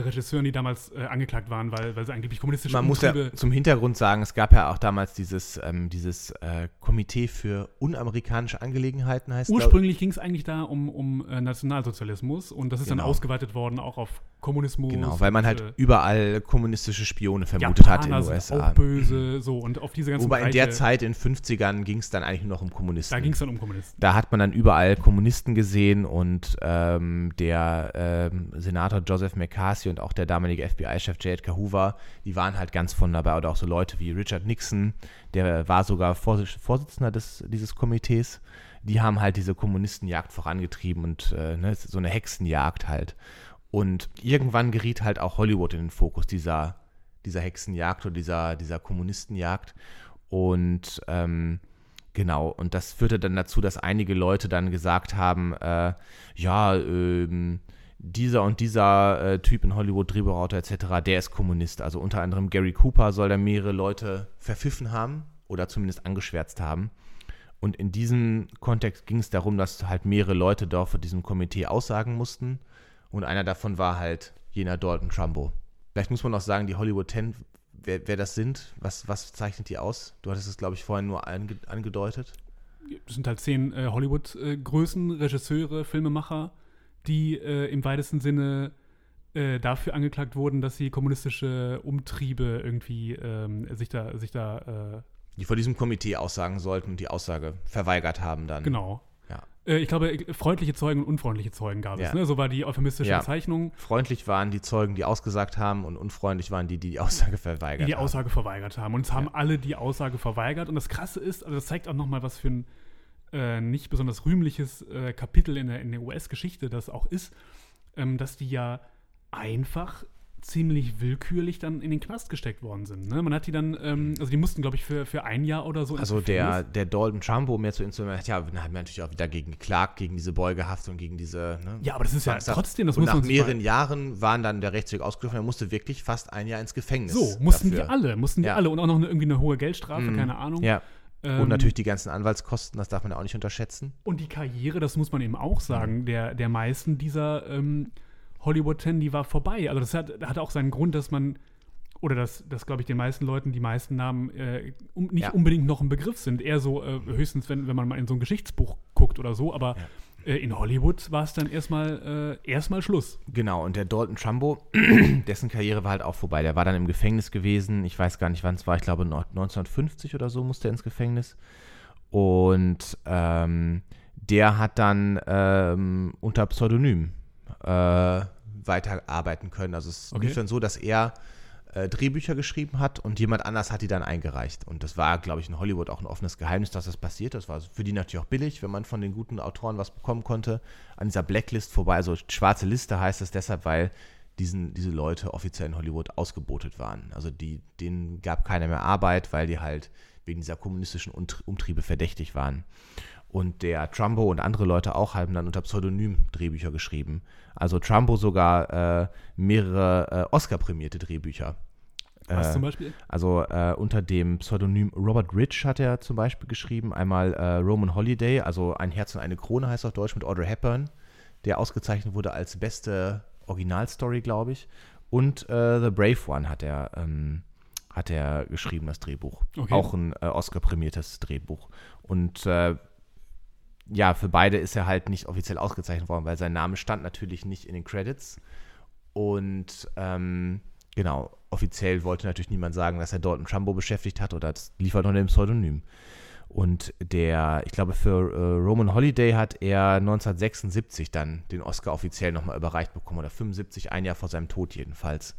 [SPEAKER 3] Regisseuren, die damals äh, angeklagt waren, weil, weil sie angeblich kommunistische
[SPEAKER 2] Man muss ja
[SPEAKER 3] Umtriebe
[SPEAKER 2] zum Hintergrund sagen, es gab ja auch damals dieses, ähm, dieses äh, Komitee für unamerikanische Angelegenheiten, heißt
[SPEAKER 3] Ursprünglich ging es eigentlich da um, um äh, Nationalsozialismus und das ist dann
[SPEAKER 2] Genau.
[SPEAKER 3] ausgeweitet worden auch auf Kommunismus.
[SPEAKER 2] Genau, weil man halt
[SPEAKER 3] äh,
[SPEAKER 2] überall kommunistische Spione vermutet hat in den USA.
[SPEAKER 3] auch böse, so und auf diese ganzen
[SPEAKER 2] Wobei in der
[SPEAKER 3] Bereiche,
[SPEAKER 2] Zeit, in 50ern, ging es dann eigentlich nur noch um Kommunisten.
[SPEAKER 3] da ging es dann um Kommunisten.
[SPEAKER 2] Da hat man dann überall Kommunisten gesehen und ähm, der ähm, Senator Joseph McCarthy und auch der damalige FBI-Chef J. Edgar Hoover, die waren halt ganz von dabei. Oder auch so Leute wie Richard Nixon, der war sogar Vors Vorsitzender des, dieses Komitees. Die haben halt diese Kommunistenjagd vorangetrieben und äh, ne, so eine Hexenjagd halt. Und irgendwann geriet halt auch Hollywood in den Fokus dieser, dieser Hexenjagd oder dieser, dieser Kommunistenjagd. Und ähm, Genau, und das führte dann dazu, dass einige Leute dann gesagt haben, äh, ja, ähm, dieser und dieser äh, Typ in Hollywood, Drehbuchautor etc., der ist Kommunist. Also unter anderem Gary Cooper soll da mehrere Leute verpfiffen haben oder zumindest angeschwärzt haben. Und in diesem Kontext ging es darum, dass halt mehrere Leute dort vor diesem Komitee aussagen mussten. Und einer davon war halt jener Dalton Trumbo. Vielleicht muss man auch sagen, die Hollywood 10, wer, wer das sind, was, was zeichnet die aus? Du hattest es, glaube ich, vorhin nur ange, angedeutet.
[SPEAKER 3] Das sind halt zehn äh, Hollywood-Größen, Regisseure, Filmemacher, die äh, im weitesten Sinne äh, dafür angeklagt wurden, dass sie kommunistische Umtriebe irgendwie ähm, sich da, sich da äh,
[SPEAKER 2] die vor diesem Komitee aussagen sollten und die Aussage verweigert haben dann.
[SPEAKER 3] Genau.
[SPEAKER 2] Ja.
[SPEAKER 3] Äh, ich glaube, freundliche Zeugen und unfreundliche Zeugen gab es.
[SPEAKER 2] Ja.
[SPEAKER 3] Ne? So war die euphemistische
[SPEAKER 2] Ja.
[SPEAKER 3] Bezeichnung,
[SPEAKER 2] Freundlich waren die Zeugen, die ausgesagt haben und unfreundlich waren die, die die Aussage
[SPEAKER 3] die
[SPEAKER 2] verweigert
[SPEAKER 3] die
[SPEAKER 2] haben.
[SPEAKER 3] Aussage verweigert haben. Und es haben alle die Aussage verweigert. Und das Krasse ist, also das zeigt auch nochmal, was für ein äh, nicht besonders rühmliches äh, Kapitel in der, in der US-Geschichte das auch ist, ähm, dass die ja einfach ziemlich willkürlich dann in den Knast gesteckt worden sind. Ne? Man hat die dann, ähm, also die mussten, glaube ich, für, für ein Jahr oder so.
[SPEAKER 2] Also der, der Dalton Trumbo, um jetzt zu instrumental, hat ja, hat man natürlich auch wieder gegen geklagt, gegen diese Beugehaft und gegen diese. Ne,
[SPEAKER 3] Ja, aber das ist ja
[SPEAKER 2] Zwangshaft.
[SPEAKER 3] trotzdem, das
[SPEAKER 2] und
[SPEAKER 3] muss
[SPEAKER 2] nach
[SPEAKER 3] man sich
[SPEAKER 2] mehreren
[SPEAKER 3] mal-
[SPEAKER 2] Jahren waren dann der Rechtsweg ausgelaufen. Er musste wirklich fast ein Jahr ins Gefängnis.
[SPEAKER 3] So, mussten
[SPEAKER 2] dafür.
[SPEAKER 3] wir alle, mussten wir
[SPEAKER 2] Ja.
[SPEAKER 3] alle. Und auch noch eine, irgendwie eine hohe Geldstrafe,
[SPEAKER 2] Mhm.
[SPEAKER 3] keine Ahnung.
[SPEAKER 2] Ja.
[SPEAKER 3] Ähm,
[SPEAKER 2] Und natürlich die ganzen Anwaltskosten, das darf man auch nicht unterschätzen.
[SPEAKER 3] Und die Karriere, das muss man eben auch sagen, der, der meisten dieser ähm, Hollywood 10, die war vorbei. Also das hat, hat auch seinen Grund, dass man, oder dass, dass glaube ich, den meisten Leuten die meisten Namen äh, um, nicht
[SPEAKER 2] Ja.
[SPEAKER 3] unbedingt noch ein Begriff sind. Eher so, äh, höchstens, wenn, wenn man mal in so ein Geschichtsbuch guckt oder so. Aber äh, in Hollywood war es dann erstmal äh, erstmal Schluss.
[SPEAKER 2] Genau, und der Dalton Trumbo, [clears throat] dessen Karriere war halt auch vorbei. Der war dann im Gefängnis gewesen. Ich weiß gar nicht, wann es war. Ich glaube, noch 1950 oder so musste er ins Gefängnis. Und ähm, der hat dann ähm, unter Pseudonym äh, weiterarbeiten können. Also es
[SPEAKER 3] Okay.
[SPEAKER 2] lief dann so, dass er äh, Drehbücher geschrieben hat und jemand anders hat die dann eingereicht. Und das war, glaube ich, in Hollywood auch ein offenes Geheimnis, dass das passiert. Das war für die natürlich auch billig, wenn man von den guten Autoren was bekommen konnte. An dieser Blacklist vorbei, also schwarze Liste heißt es deshalb, weil diesen, diese Leute offiziell in Hollywood ausgebotet waren. Also die, denen gab keiner mehr Arbeit, weil die halt wegen dieser kommunistischen Umtriebe verdächtig waren. Und der Trumbo und andere Leute auch haben dann unter Pseudonym Drehbücher geschrieben. Also Trumbo sogar äh, mehrere äh, Oscar-prämierte Drehbücher.
[SPEAKER 3] Was
[SPEAKER 2] Äh,
[SPEAKER 3] zum Beispiel?
[SPEAKER 2] Also äh, unter dem Pseudonym Robert Rich hat er zum Beispiel geschrieben. Einmal äh, Roman Holiday, also Ein Herz und eine Krone heißt auf Deutsch mit Audrey Hepburn, der ausgezeichnet wurde als beste Originalstory, glaube ich. Und The Brave One hat er, ähm, hat er geschrieben, das Drehbuch.
[SPEAKER 3] Okay.
[SPEAKER 2] Auch ein äh, Oscar-prämiertes Drehbuch. Und äh, ja, für beide ist er halt nicht offiziell ausgezeichnet worden, weil sein Name stand natürlich nicht in den Credits. Und ähm, genau, offiziell wollte natürlich niemand sagen, dass er einen Trumbo beschäftigt hat oder das liefert unter dem Pseudonym. Und der, ich glaube, für äh, Roman Holiday hat er 1976 dann den Oscar offiziell nochmal überreicht bekommen oder 75, ein Jahr vor seinem Tod jedenfalls.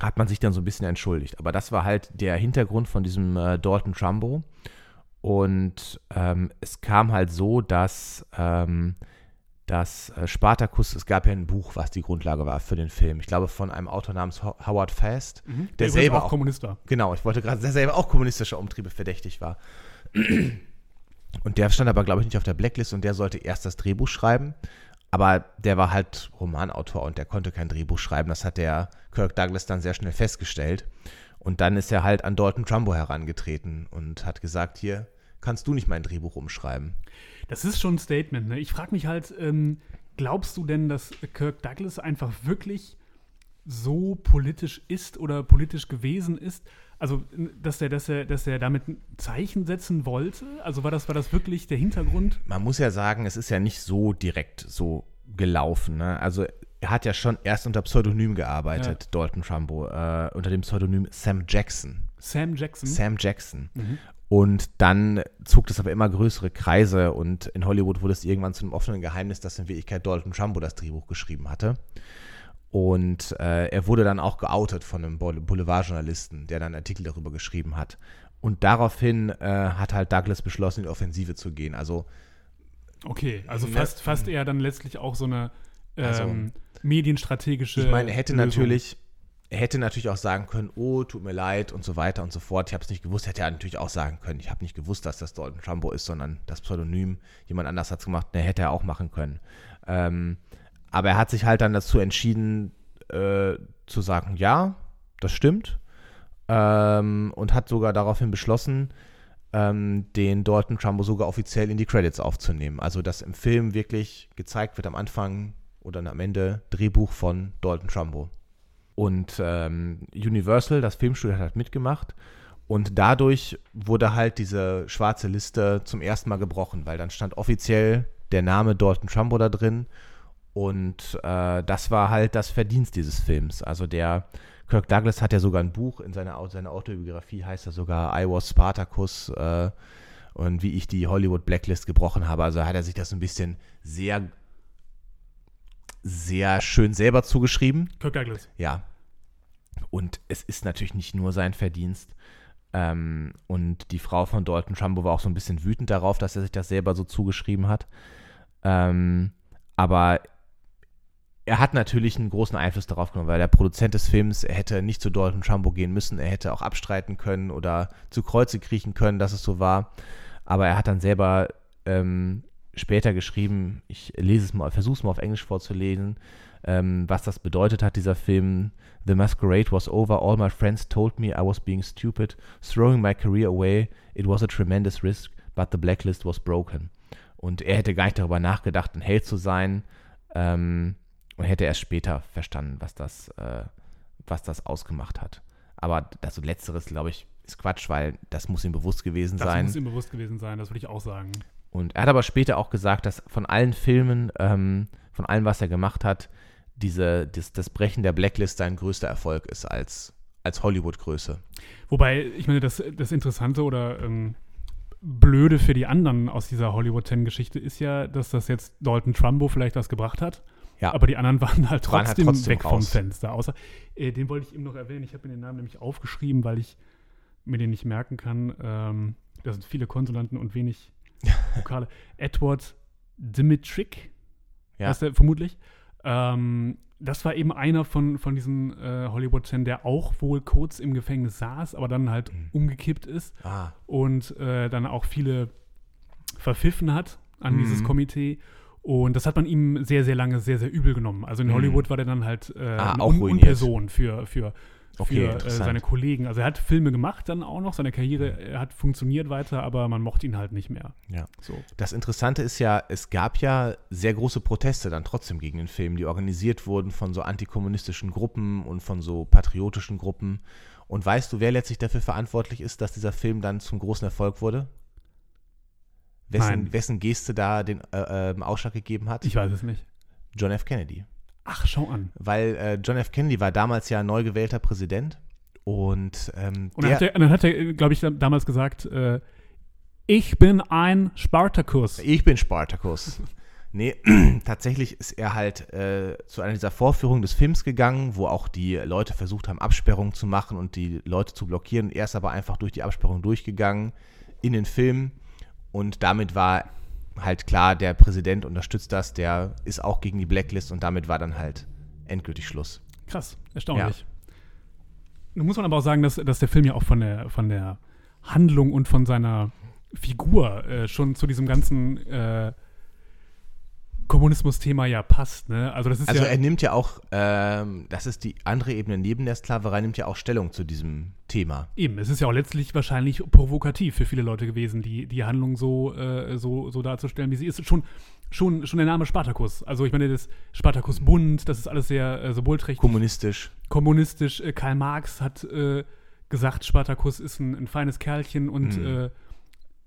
[SPEAKER 2] Hat man sich dann so ein bisschen entschuldigt. Aber das war halt der Hintergrund von diesem äh, Dalton Trumbo. Und ähm, es kam halt so, dass, ähm, dass äh, Spartacus, es gab ja ein Buch, was die Grundlage war für den Film. Ich glaube, von einem Autor namens Ho- Howard Fast, der
[SPEAKER 3] übrigens
[SPEAKER 2] selber
[SPEAKER 3] auch
[SPEAKER 2] auch
[SPEAKER 3] Kommunist war.
[SPEAKER 2] Genau, ich wollte gerade, der selber auch kommunistischer Umtriebe verdächtig war. [clears throat] Und der stand aber, glaube ich, nicht auf der Blacklist und der sollte erst das Drehbuch schreiben. Aber der war halt Romanautor und der konnte kein Drehbuch schreiben. Das hat der Kirk Douglas dann sehr schnell festgestellt. Und dann ist er halt an Dalton Trumbo herangetreten und hat gesagt, hier, kannst du nicht mein Drehbuch umschreiben?
[SPEAKER 3] Das ist schon ein Statement. Ne? Ich frage mich halt, ähm, glaubst du denn, dass Kirk Douglas einfach wirklich so politisch ist oder politisch gewesen ist? Also, dass er, dass er, dass er damit ein Zeichen setzen wollte? Also war das, war das wirklich der Hintergrund?
[SPEAKER 2] man muss ja sagen, es ist ja nicht so direkt so gelaufen. Ne? Also er hat ja schon erst unter Pseudonym gearbeitet, Dalton Trumbo, äh, unter dem Pseudonym Sam Jackson.
[SPEAKER 3] Sam Jackson.
[SPEAKER 2] Sam Jackson.
[SPEAKER 3] Mhm.
[SPEAKER 2] Und dann zog das aber immer größere Kreise und in Hollywood wurde es irgendwann zu einem offenen Geheimnis, dass in Wirklichkeit Dalton Trumbo das Drehbuch geschrieben hatte. Und äh, er wurde dann auch geoutet von einem Boule- Boulevardjournalisten, der dann Artikel darüber geschrieben hat. Und daraufhin äh, hat halt Douglas beschlossen, in die Offensive zu gehen. Also
[SPEAKER 3] Okay, also fast, fast eher dann letztlich auch so eine ähm,
[SPEAKER 2] Also,
[SPEAKER 3] medienstrategische.
[SPEAKER 2] Ich meine, er hätte
[SPEAKER 3] Lösung.
[SPEAKER 2] natürlich, er hätte natürlich auch sagen können, oh, tut mir leid und so weiter und so fort. Ich habe es nicht gewusst. Hätte er natürlich auch sagen können, ich habe nicht gewusst, dass das Dalton Trumbo ist, sondern das Pseudonym. Jemand anders hat es gemacht. Ne, hätte er auch machen können. Ähm, aber er hat sich halt dann dazu entschieden, äh, zu sagen, ja, das stimmt. Ähm, und hat sogar daraufhin beschlossen, ähm, den Dalton Trumbo sogar offiziell in die Credits aufzunehmen. Also, dass im Film wirklich gezeigt wird am Anfang, oder am Ende Drehbuch von Dalton Trumbo. Und ähm, Universal, das Filmstudio, hat halt mitgemacht. Und dadurch wurde halt diese schwarze Liste zum ersten Mal gebrochen, weil dann stand offiziell der Name Dalton Trumbo da drin. Und äh, das war halt das Verdienst dieses Films. Also der Kirk Douglas hat ja sogar ein Buch, in seiner, seiner Autobiografie heißt er sogar I Was Spartacus äh, und wie ich die Hollywood Blacklist gebrochen habe. Also hat er sich das ein bisschen sehr, sehr schön selber zugeschrieben.
[SPEAKER 3] Kirk Douglas.
[SPEAKER 2] Ja. Und es ist natürlich nicht nur sein Verdienst. Ähm, und die Frau von Dalton Trumbo war auch so ein bisschen wütend darauf, dass er sich das selber so zugeschrieben hat. Ähm, aber er hat natürlich einen großen Einfluss darauf genommen, weil der Produzent des Films, er hätte nicht zu Dalton Trumbo gehen müssen, er hätte auch abstreiten können oder zu Kreuze kriechen können, dass es so war. Aber er hat dann selber ähm, später geschrieben, ich lese es mal, versuche es mal auf Englisch vorzulesen, ähm, was das bedeutet hat, dieser Film. The masquerade was over, all my friends told me I was being stupid, throwing my career away, it was a tremendous risk, but the blacklist was broken. Und er hätte gar nicht darüber nachgedacht, ein Held zu sein. Ähm, und hätte erst später verstanden, was das, äh, was das ausgemacht hat. Aber das Letzteres, glaube ich, ist Quatsch, weil das muss ihm bewusst gewesen
[SPEAKER 3] Das
[SPEAKER 2] sein.
[SPEAKER 3] muss ihm bewusst gewesen sein, das würde ich auch sagen.
[SPEAKER 2] Und er hat aber später auch gesagt, dass von allen Filmen, ähm, von allem, was er gemacht hat, diese, das, das Brechen der Blacklist sein größter Erfolg ist als, als Hollywood-Größe.
[SPEAKER 3] Wobei, ich meine, das, das Interessante oder ähm, Blöde für die anderen aus dieser Hollywood 10-Geschichte ist ja, dass das jetzt Dalton Trumbo vielleicht was gebracht hat.
[SPEAKER 2] Ja.
[SPEAKER 3] Aber die anderen [laughs] waren halt trotzdem,
[SPEAKER 2] Waren halt trotzdem
[SPEAKER 3] weg vom
[SPEAKER 2] raus.
[SPEAKER 3] Fenster. Außer, äh, den wollte ich eben noch erwähnen. Ich habe mir den Namen nämlich aufgeschrieben, weil ich mir den nicht merken kann. Ähm, da sind viele Konsonanten und wenig [laughs] Vokale. Edward Dimitrik,
[SPEAKER 2] Ja.
[SPEAKER 3] heißt er vermutlich. Ähm, das war eben einer von, von diesen äh, Hollywood-10, der auch wohl kurz im Gefängnis saß, aber dann halt
[SPEAKER 2] Mhm.
[SPEAKER 3] umgekippt ist
[SPEAKER 2] Ah,
[SPEAKER 3] und äh, dann auch viele verpfiffen hat an
[SPEAKER 2] Mhm.
[SPEAKER 3] dieses Komitee. Und das hat man ihm sehr, sehr lange sehr, sehr übel genommen. Also in
[SPEAKER 2] Mhm.
[SPEAKER 3] Hollywood war der dann halt äh,
[SPEAKER 2] Ah, auch
[SPEAKER 3] Un. Unperson für, für,
[SPEAKER 2] Okay,
[SPEAKER 3] für äh, seine Kollegen. Also er hat Filme gemacht dann auch noch, seine Karriere äh, hat funktioniert weiter, aber man mochte ihn halt nicht mehr.
[SPEAKER 2] ja.
[SPEAKER 3] So.
[SPEAKER 2] Das Interessante ist ja, es gab ja sehr große Proteste dann trotzdem gegen den Film, die organisiert wurden von so antikommunistischen Gruppen und von so patriotischen Gruppen. Und weißt du, wer letztlich dafür verantwortlich ist, dass dieser Film dann zum großen Erfolg wurde? Wessen,
[SPEAKER 3] Nein.
[SPEAKER 2] wessen Geste da den äh, ähm, Ausschlag gegeben hat?
[SPEAKER 3] Ich weiß es nicht.
[SPEAKER 2] John F. Kennedy.
[SPEAKER 3] Ach, schau an.
[SPEAKER 2] Weil äh, John F. Kennedy war damals ja neu gewählter Präsident und, ähm,
[SPEAKER 3] Und dann
[SPEAKER 2] der,
[SPEAKER 3] hat er, dann hat er glaube ich, da- damals gesagt, äh, ich bin ein Spartacus.
[SPEAKER 2] Ich bin Spartacus. [laughs] Nee, [clears throat] tatsächlich ist er halt äh, zu einer dieser Vorführungen des Films gegangen, wo auch die Leute versucht haben, Absperrungen zu machen und die Leute zu blockieren. Er ist aber einfach durch die Absperrung durchgegangen in den Film und damit war halt klar, der Präsident unterstützt das, der ist auch gegen die Blacklist und damit war dann halt endgültig Schluss.
[SPEAKER 3] Krass, erstaunlich. Nun muss man aber auch sagen, dass, dass der Film ja auch von der, von der Handlung und von seiner Figur äh, schon zu diesem ganzen äh, Kommunismus-Thema ja passt. Ne? Also das ist
[SPEAKER 2] Also
[SPEAKER 3] ja
[SPEAKER 2] er nimmt ja auch, ähm, das ist die andere Ebene neben der Sklaverei, nimmt ja auch Stellung zu diesem Thema.
[SPEAKER 3] eben, es ist ja auch letztlich wahrscheinlich provokativ für viele Leute gewesen, die, die Handlung so, äh, so, so darzustellen, wie sie ist. Schon, schon, schon der Name Spartacus. Also ich meine, das Spartacus Bund, das ist alles sehr äh, symbolträchtig.
[SPEAKER 2] Kommunistisch.
[SPEAKER 3] kommunistisch. Äh, Karl Marx hat äh, gesagt, Spartacus ist ein, ein feines Kerlchen und
[SPEAKER 2] Mhm.
[SPEAKER 3] äh,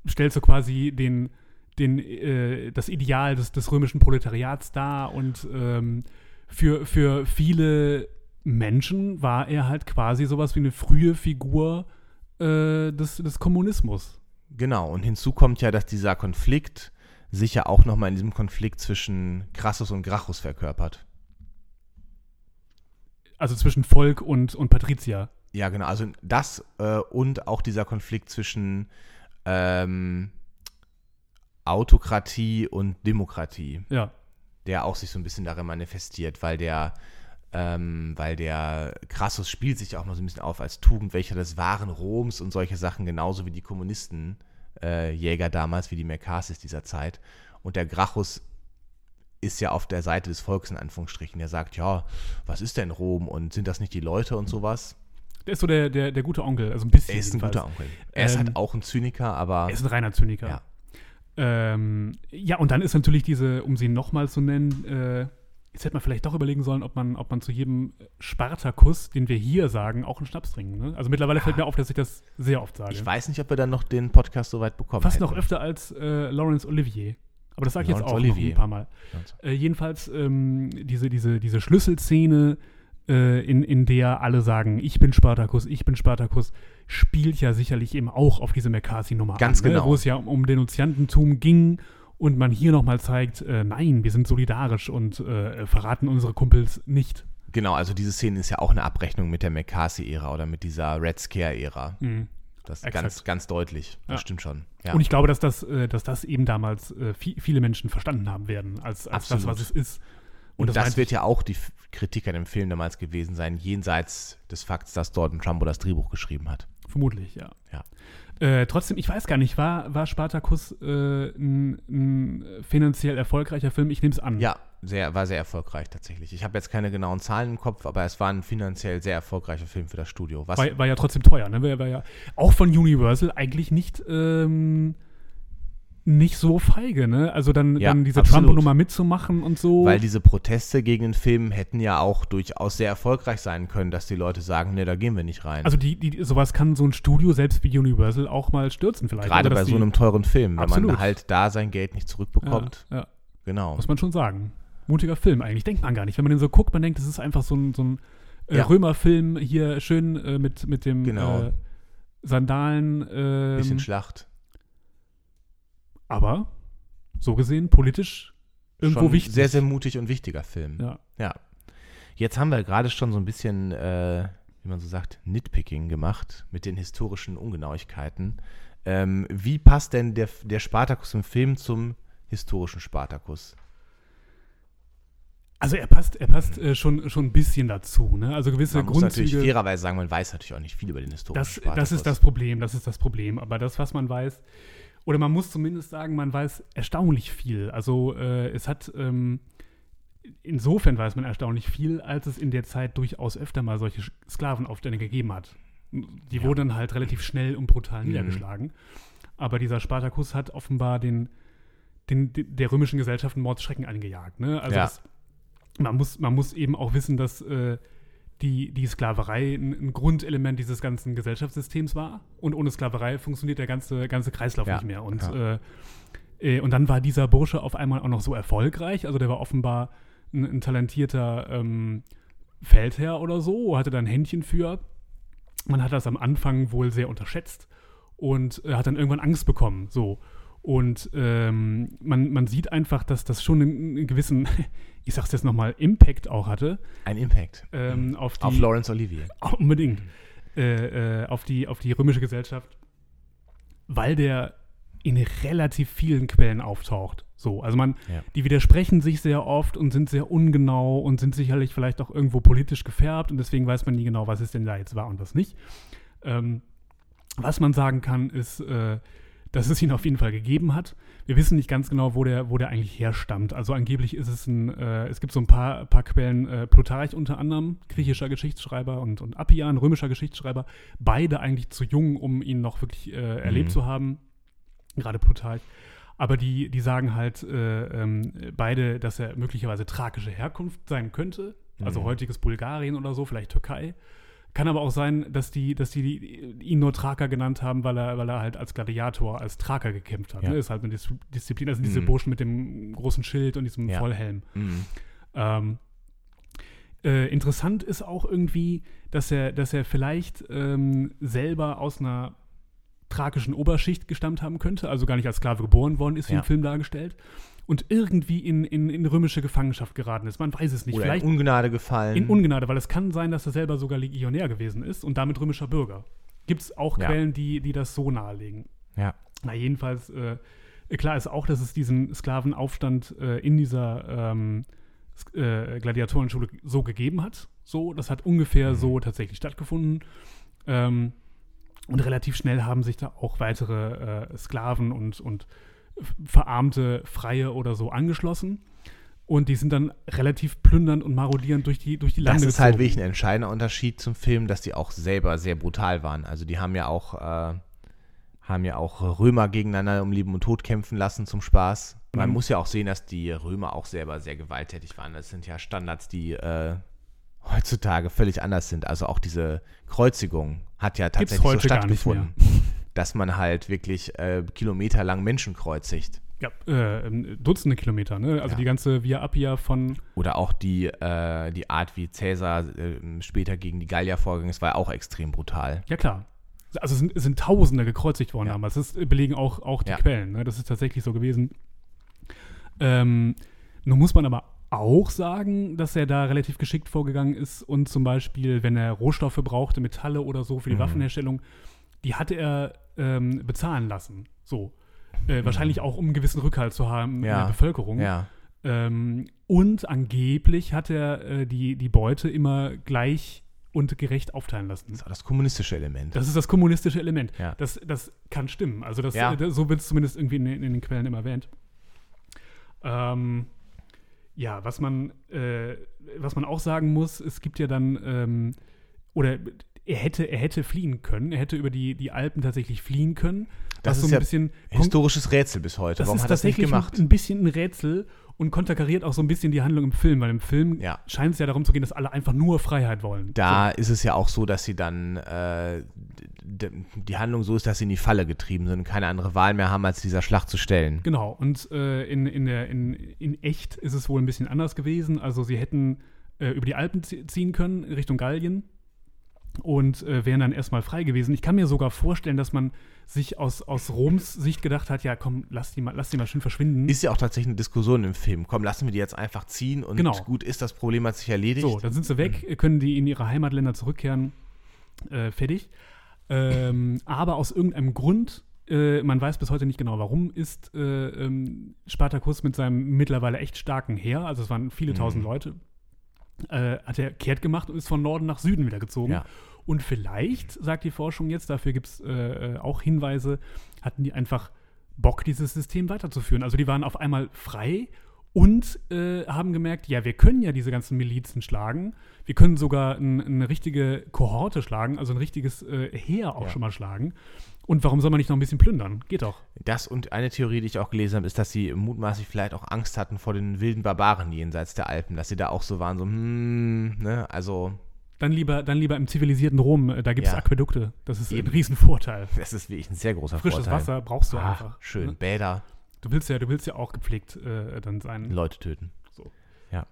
[SPEAKER 3] stellt so quasi den, den, äh, das Ideal des, des römischen Proletariats dar. Und ähm, für, für viele Menschen war er halt quasi sowas wie eine frühe Figur äh, des, des Kommunismus.
[SPEAKER 2] Genau, und hinzu kommt ja, dass dieser Konflikt sich ja auch nochmal in diesem Konflikt zwischen Crassus und Gracchus verkörpert.
[SPEAKER 3] Also zwischen Volk und, und Patrizier.
[SPEAKER 2] Ja, genau, also das äh, und auch dieser Konflikt zwischen ähm, Autokratie und Demokratie,
[SPEAKER 3] Ja.
[SPEAKER 2] der auch sich so ein bisschen darin manifestiert, weil der, ähm, weil der Crassus spielt sich auch mal so ein bisschen auf als Tugendwächter des wahren Roms und solche Sachen, genauso wie die Kommunisten, äh, damals, wie die Mercasis dieser Zeit. Und der Gracchus ist ja auf der Seite des Volkes in Anführungsstrichen. Der sagt, ja, was ist denn Rom und sind das nicht die Leute und sowas?
[SPEAKER 3] Der ist so der, der, der gute Onkel, also ein bisschen.
[SPEAKER 2] Er ist ein
[SPEAKER 3] jedenfalls.
[SPEAKER 2] guter Onkel. Er ist
[SPEAKER 3] Ähm,
[SPEAKER 2] halt auch ein Zyniker, aber
[SPEAKER 3] Er ist ein reiner Zyniker.
[SPEAKER 2] Ja.
[SPEAKER 3] Ähm, ja, und dann ist natürlich diese, um sie nochmal zu nennen, äh, Jetzt hätte man vielleicht doch überlegen sollen, ob man, ob man zu jedem Spartakus, den wir hier sagen, auch einen Schnaps trinken. Ne? Also mittlerweile fällt mir auf, dass ich das sehr oft sage.
[SPEAKER 2] Ich weiß nicht, ob wir dann noch den Podcast so weit bekommen
[SPEAKER 3] Fast
[SPEAKER 2] hätten.
[SPEAKER 3] noch öfter als äh, Laurence Olivier. Aber das sage ich jetzt auch noch ein paar Mal. Äh, jedenfalls ähm, diese, diese, diese Schlüsselszene, äh, in, in der alle sagen, ich bin Spartacus, ich bin Spartacus, spielt ja sicherlich eben auch auf diese McCarthy-Nummer
[SPEAKER 2] Ganz
[SPEAKER 3] an, ne?
[SPEAKER 2] genau.
[SPEAKER 3] wo es ja um, um Denunziantentum ging und man hier nochmal zeigt, äh, nein, wir sind solidarisch und äh, verraten unsere Kumpels nicht.
[SPEAKER 2] Genau, also diese Szene ist ja auch eine Abrechnung mit der McCarthy-Ära oder mit dieser Red Scare-Ära.
[SPEAKER 3] Mhm.
[SPEAKER 2] Das ist ganz, ganz deutlich. Das
[SPEAKER 3] Ja.
[SPEAKER 2] stimmt schon. Ja.
[SPEAKER 3] Und ich glaube, dass das, äh, dass das eben damals äh, vi- viele Menschen verstanden haben werden, als, als das, was es ist.
[SPEAKER 2] Und das,
[SPEAKER 3] meinte
[SPEAKER 2] wird ja auch die Kritik an dem Film damals gewesen sein, jenseits des Fakts, dass ein Trumbo das Drehbuch geschrieben hat.
[SPEAKER 3] Vermutlich, ja.
[SPEAKER 2] Ja.
[SPEAKER 3] Äh, trotzdem, ich weiß gar nicht, war, war Spartacus äh, ein, ein finanziell erfolgreicher Film? Ich nehme es an.
[SPEAKER 2] Ja, sehr, war sehr erfolgreich tatsächlich. Ich habe jetzt keine genauen Zahlen im Kopf, aber es war ein finanziell sehr erfolgreicher Film für das Studio. Was,
[SPEAKER 3] War, war ja trotzdem teuer, ne? War, war ja auch von Universal eigentlich nicht, ähm, nicht so feige, ne? Also dann,
[SPEAKER 2] Ja,
[SPEAKER 3] dann diese
[SPEAKER 2] absolut.
[SPEAKER 3] Trumbo-Nummer mitzumachen und so.
[SPEAKER 2] weil diese Proteste gegen den Film hätten ja auch durchaus sehr erfolgreich sein können, dass die Leute sagen, nee, da gehen wir nicht rein.
[SPEAKER 3] also die, die, sowas kann so ein Studio, selbst wie Universal, auch mal stürzen vielleicht.
[SPEAKER 2] Gerade bei so einem teuren Film, wenn
[SPEAKER 3] Absolut.
[SPEAKER 2] man halt da sein Geld nicht zurückbekommt.
[SPEAKER 3] Ja, ja,
[SPEAKER 2] Genau.
[SPEAKER 3] muss man schon sagen. Mutiger Film eigentlich, denkt man gar nicht. Wenn man den so guckt, man denkt, das ist einfach so ein, so ein äh. Römerfilm hier schön äh, mit, mit dem
[SPEAKER 2] Genau.
[SPEAKER 3] äh, Sandalen. Ähm,
[SPEAKER 2] Bisschen Schlacht.
[SPEAKER 3] Aber so gesehen politisch irgendwo
[SPEAKER 2] Schon
[SPEAKER 3] wichtig.
[SPEAKER 2] Sehr, sehr mutig und wichtiger Film.
[SPEAKER 3] Ja.
[SPEAKER 2] Ja. Jetzt haben wir gerade schon so ein bisschen, äh, wie man so sagt, Nitpicking gemacht mit den historischen Ungenauigkeiten. Ähm, wie passt denn der, der Spartacus im Film zum historischen Spartacus?
[SPEAKER 3] Also er passt, er passt äh, schon, schon ein bisschen dazu. Ne? Also gewisse
[SPEAKER 2] Man muss natürlich
[SPEAKER 3] Grundzüge.
[SPEAKER 2] fairerweise sagen, man weiß natürlich auch nicht viel über den historischen
[SPEAKER 3] Das,
[SPEAKER 2] Spartacus.
[SPEAKER 3] das ist das Problem, das ist das Problem. Aber das, was man weiß, oder man muss zumindest sagen, man weiß erstaunlich viel. Also äh, es hat, ähm, insofern weiß man erstaunlich viel, als es in der Zeit durchaus öfter mal solche Sklavenaufstände gegeben hat. Die
[SPEAKER 2] Ja.
[SPEAKER 3] wurden dann halt relativ schnell und brutal
[SPEAKER 2] Mhm.
[SPEAKER 3] niedergeschlagen. Aber dieser Spartacus hat offenbar den, den, der römischen Gesellschaft einen Mordsschrecken eingejagt. Ne? Also
[SPEAKER 2] Ja.
[SPEAKER 3] das, man, muss, man muss eben auch wissen, dass äh, die, die Sklaverei ein, ein Grundelement dieses ganzen Gesellschaftssystems war. Und ohne Sklaverei funktioniert der ganze, ganze Kreislauf
[SPEAKER 2] Ja,
[SPEAKER 3] nicht mehr. Und,
[SPEAKER 2] ja.
[SPEAKER 3] äh, äh, und dann war dieser Bursche auf einmal auch noch so erfolgreich. Also der war offenbar ein, ein talentierter ähm, Feldherr oder so, hatte da ein Händchen für. Man hat das am Anfang wohl sehr unterschätzt und äh, hat dann irgendwann Angst bekommen. So. Und ähm, man, man sieht einfach, dass das schon einen, gewissen, [laughs] ich sag's jetzt nochmal, Impact auch hatte
[SPEAKER 2] Ein Impact.
[SPEAKER 3] ähm, auf die
[SPEAKER 2] Auf Laurence Olivier. [laughs]
[SPEAKER 3] unbedingt äh, äh, auf, die, auf die römische Gesellschaft, weil der in relativ vielen Quellen auftaucht. So, also man,
[SPEAKER 2] Ja.
[SPEAKER 3] die widersprechen sich sehr oft und sind sehr ungenau und sind sicherlich vielleicht auch irgendwo politisch gefärbt und deswegen weiß man nie genau, was es denn da jetzt war und was nicht. Ähm, was man sagen kann, ist, äh, dass es ihn auf jeden Fall gegeben hat. Wir wissen nicht ganz genau, wo der, wo der eigentlich herstammt. Also angeblich ist es ein, äh, es gibt so ein paar, paar Quellen, äh, Plutarch unter anderem, griechischer Geschichtsschreiber und, und Appian, römischer Geschichtsschreiber, beide eigentlich zu jung, um ihn noch wirklich äh, erlebt
[SPEAKER 2] Mhm.
[SPEAKER 3] zu haben, gerade Plutarch. Aber die, die sagen halt äh, ähm, beide, dass er möglicherweise thrakische Herkunft sein könnte, also
[SPEAKER 2] Mhm.
[SPEAKER 3] heutiges Bulgarien oder so, vielleicht Türkei. Kann aber auch sein, dass die, dass die ihn nur Thraker genannt haben, weil er, weil er halt als Gladiator, als Thraker gekämpft hat.
[SPEAKER 2] Ja.
[SPEAKER 3] Ne? Ist halt eine Dis Disziplin. Das sind diese
[SPEAKER 2] Mhm.
[SPEAKER 3] Burschen mit dem großen Schild und diesem
[SPEAKER 2] Ja.
[SPEAKER 3] Vollhelm.
[SPEAKER 2] Mhm.
[SPEAKER 3] Ähm, äh, interessant ist auch irgendwie, dass er, dass er vielleicht ähm, selber aus einer thrakischen Oberschicht gestammt haben könnte, also gar nicht als Sklave geboren worden ist, wie
[SPEAKER 2] Ja.
[SPEAKER 3] im Film dargestellt, und irgendwie in, in, in römische Gefangenschaft geraten ist. Man weiß es nicht.
[SPEAKER 2] Oder
[SPEAKER 3] vielleicht
[SPEAKER 2] in Ungnade gefallen.
[SPEAKER 3] in Ungnade, weil es kann sein, dass er selber sogar Legionär gewesen ist und damit römischer Bürger. Gibt es auch
[SPEAKER 2] Ja.
[SPEAKER 3] Quellen, die, die das so nahelegen.
[SPEAKER 2] ja.
[SPEAKER 3] Na, jedenfalls, äh, klar ist auch, dass es diesen Sklavenaufstand äh, in dieser ähm, äh, Gladiatorenschule so gegeben hat. So, das hat ungefähr
[SPEAKER 2] Mhm.
[SPEAKER 3] so tatsächlich stattgefunden. Ähm, und relativ schnell haben sich da auch weitere äh, Sklaven und, und verarmte Freie oder so angeschlossen. Und die sind dann relativ plündernd und marodierend durch die, durch die
[SPEAKER 2] Das
[SPEAKER 3] Lande
[SPEAKER 2] ist halt
[SPEAKER 3] gezogen.
[SPEAKER 2] wirklich ein entscheidender Unterschied zum Film, dass die auch selber sehr brutal waren. Also die haben ja auch, äh, haben ja auch Römer gegeneinander um Leben und Tod kämpfen lassen zum Spaß. Man
[SPEAKER 3] Mhm.
[SPEAKER 2] muss ja auch sehen, dass die Römer auch selber sehr gewalttätig waren. Das sind ja Standards, die äh, heutzutage völlig anders sind. Also auch diese Kreuzigung hat ja tatsächlich so stattgefunden, [laughs] dass man halt wirklich äh, kilometerlang Menschen kreuzigt.
[SPEAKER 3] Ja, äh, ähm, Dutzende Kilometer, ne? Also
[SPEAKER 2] Ja.
[SPEAKER 3] die ganze Via Appia von,
[SPEAKER 2] Oder auch die, äh, die Art, wie Cäsar äh, später gegen die Gallier vorgegangen ist, war ja auch extrem brutal.
[SPEAKER 3] ja klar. Also es sind, es sind Tausende gekreuzigt worden
[SPEAKER 2] Ja.
[SPEAKER 3] damals. Das belegen auch, auch die
[SPEAKER 2] Ja.
[SPEAKER 3] Quellen. Ne? Das ist tatsächlich so gewesen. Ähm, nun muss man aber auch sagen, dass er da relativ geschickt vorgegangen ist und zum Beispiel, wenn er Rohstoffe brauchte, Metalle oder so für die
[SPEAKER 2] Mhm.
[SPEAKER 3] Waffenherstellung, die hatte er ähm, bezahlen lassen. So. Äh, wahrscheinlich auch, um einen gewissen Rückhalt zu haben in
[SPEAKER 2] Mhm. Ja.
[SPEAKER 3] der Bevölkerung.
[SPEAKER 2] Ja,
[SPEAKER 3] Ähm, und angeblich hat er äh, die, die Beute immer gleich und gerecht aufteilen lassen.
[SPEAKER 2] das ist das kommunistische Element.
[SPEAKER 3] Das ist das kommunistische Element.
[SPEAKER 2] Ja.
[SPEAKER 3] Das, das kann stimmen. Also das,
[SPEAKER 2] Ja.
[SPEAKER 3] äh, das so wird es zumindest irgendwie in, den- in den Quellen immer erwähnt. Ähm, ja, was man, äh, was man auch sagen muss, es gibt ja dann, ähm, oder er hätte, er hätte fliehen können, er hätte über die, die Alpen tatsächlich fliehen können.
[SPEAKER 2] Das ist
[SPEAKER 3] so
[SPEAKER 2] ja
[SPEAKER 3] ein bisschen
[SPEAKER 2] Historisches Rätsel bis heute.
[SPEAKER 3] das
[SPEAKER 2] Warum
[SPEAKER 3] ist
[SPEAKER 2] hat er das nicht
[SPEAKER 3] tatsächlich
[SPEAKER 2] gemacht?
[SPEAKER 3] Ein, ein bisschen ein Rätsel und konterkariert auch so ein bisschen die Handlung im Film, weil im Film
[SPEAKER 2] Ja.
[SPEAKER 3] scheint es ja darum zu gehen, dass alle einfach nur Freiheit wollen.
[SPEAKER 2] Da ist es ja auch so, dass sie dann äh, die Handlung so ist, dass sie in die Falle getrieben sind und keine andere Wahl mehr haben, als dieser Schlacht zu stellen.
[SPEAKER 3] Genau, und äh, in, in, der, in, in echt ist es wohl ein bisschen anders gewesen. Also sie hätten äh, über die Alpen zie- ziehen können, Richtung Gallien und äh, wären dann erstmal frei gewesen. Ich kann mir sogar vorstellen, dass man sich aus, aus Roms Sicht gedacht hat, ja komm, lass die mal, lass die mal schön verschwinden.
[SPEAKER 2] Ist ja auch tatsächlich eine Diskussion im Film. Komm, lassen wir die jetzt einfach ziehen und
[SPEAKER 3] Genau.
[SPEAKER 2] gut ist, das Problem hat sich erledigt.
[SPEAKER 3] So, dann sind sie weg, können die in ihre Heimatländer zurückkehren. Äh, fertig. Ähm, [laughs] aber aus irgendeinem Grund, äh, man weiß bis heute nicht genau warum, ist äh, ähm, Spartacus mit seinem mittlerweile echt starken Heer, also es waren viele
[SPEAKER 2] Mhm.
[SPEAKER 3] tausend Leute, äh, hat er kehrt gemacht und ist von Norden nach Süden wieder gezogen.
[SPEAKER 2] Ja.
[SPEAKER 3] Und vielleicht, sagt die Forschung jetzt, dafür gibt es äh, äh, auch Hinweise, hatten die einfach Bock, dieses System weiterzuführen. Also die waren auf einmal frei und äh, haben gemerkt, ja, wir können ja diese ganzen Milizen schlagen. Wir können sogar ein, eine richtige Kohorte schlagen, also ein richtiges äh, Heer auch
[SPEAKER 2] Ja.
[SPEAKER 3] schon mal schlagen. Und warum soll man nicht noch ein bisschen plündern? Geht doch.
[SPEAKER 2] Das und eine Theorie, die ich auch gelesen habe, ist, dass sie mutmaßlich vielleicht auch Angst hatten vor den wilden Barbaren jenseits der Alpen, dass sie da auch so waren, so, hm, ne, also,
[SPEAKER 3] Dann lieber, dann lieber im zivilisierten Rom, äh, da gibt es
[SPEAKER 2] Ja.
[SPEAKER 3] Aquädukte. Das ist
[SPEAKER 2] Eben.
[SPEAKER 3] ein Riesenvorteil.
[SPEAKER 2] das ist wirklich ein sehr großer
[SPEAKER 3] Frisches
[SPEAKER 2] Vorteil.
[SPEAKER 3] Wasser brauchst du
[SPEAKER 2] ah,
[SPEAKER 3] einfach.
[SPEAKER 2] schön,
[SPEAKER 3] ne?
[SPEAKER 2] Bäder,
[SPEAKER 3] Du willst ja, du willst ja auch gepflegt äh, dann sein.
[SPEAKER 2] Leute töten.
[SPEAKER 3] So.
[SPEAKER 2] Ja.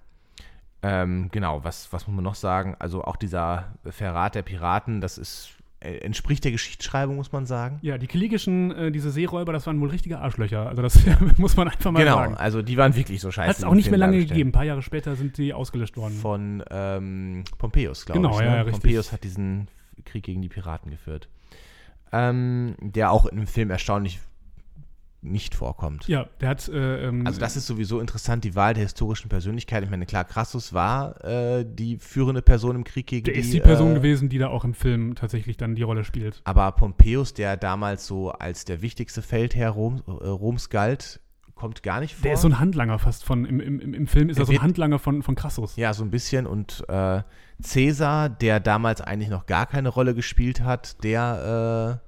[SPEAKER 2] Ähm, genau, was, was muss man noch sagen? Also auch dieser Verrat der Piraten, das ist, entspricht der Geschichtsschreibung, muss man sagen.
[SPEAKER 3] Ja, die kiligischen, äh, diese Seeräuber, das waren wohl richtige Arschlöcher. Also das [laughs] muss man einfach mal
[SPEAKER 2] Genau,
[SPEAKER 3] sagen.
[SPEAKER 2] also die waren wirklich so scheiße.
[SPEAKER 3] Hat es auch nicht mehr lange gegeben. Ein paar Jahre später sind die ausgelöscht worden.
[SPEAKER 2] Von ähm, Pompeius, glaube
[SPEAKER 3] Genau,
[SPEAKER 2] ich.
[SPEAKER 3] ja,
[SPEAKER 2] ne?
[SPEAKER 3] ja, richtig.
[SPEAKER 2] Pompeius hat diesen Krieg gegen die Piraten geführt. Ähm, der auch in dem Film erstaunlich nicht vorkommt.
[SPEAKER 3] ja, der hat. Äh, ähm,
[SPEAKER 2] Also das ist sowieso interessant, die Wahl der historischen Persönlichkeit. Ich meine, klar, Crassus war äh, die führende Person im Krieg gegen
[SPEAKER 3] der
[SPEAKER 2] die
[SPEAKER 3] ist die Person
[SPEAKER 2] äh,
[SPEAKER 3] gewesen, die da auch im Film tatsächlich dann die Rolle spielt.
[SPEAKER 2] Aber Pompeius, der damals so als der wichtigste Feldherr Rom, äh, Roms galt, kommt gar nicht vor.
[SPEAKER 3] Der ist so ein Handlanger fast von. Im, im, im- Film ist
[SPEAKER 2] Der
[SPEAKER 3] er so ein Handlanger von, von Crassus.
[SPEAKER 2] ja, so ein bisschen. Und äh, Caesar, der damals eigentlich noch gar keine Rolle gespielt hat, der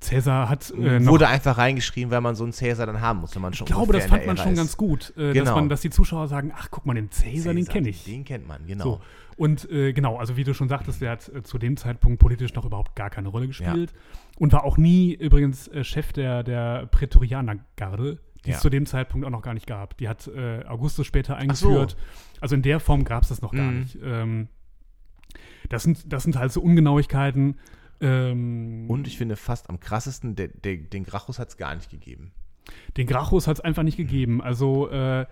[SPEAKER 3] Cäsar hat
[SPEAKER 2] äh, wurde einfach reingeschrieben, weil man so einen Caesar dann haben muss, wenn man schon
[SPEAKER 3] ich glaube, das fand man schon
[SPEAKER 2] Ära
[SPEAKER 3] ganz
[SPEAKER 2] ist.
[SPEAKER 3] gut, äh, dass,
[SPEAKER 2] Genau.
[SPEAKER 3] man, dass die Zuschauer sagen: Ach, guck mal, den Cäsar, den
[SPEAKER 2] Caesar,
[SPEAKER 3] kenne ich.
[SPEAKER 2] Den kennt man, genau.
[SPEAKER 3] So. Und äh, genau, also wie du schon sagtest, der hat äh, zu dem Zeitpunkt politisch noch überhaupt gar keine Rolle gespielt und war auch nie übrigens äh, Chef der, der Prätorianergarde, die
[SPEAKER 2] Ja.
[SPEAKER 3] es zu dem Zeitpunkt auch noch gar nicht gab. Die hat äh, Augustus später
[SPEAKER 2] Ach so.
[SPEAKER 3] eingeführt. Also in der Form gab es das noch gar
[SPEAKER 2] Mhm.
[SPEAKER 3] nicht. Ähm, das, sind, das sind halt so Ungenauigkeiten. Ähm,
[SPEAKER 2] Und ich finde fast am krassesten, der, der, den Gracchus hat es gar nicht gegeben.
[SPEAKER 3] Den Gracchus hat es einfach nicht gegeben. Also äh,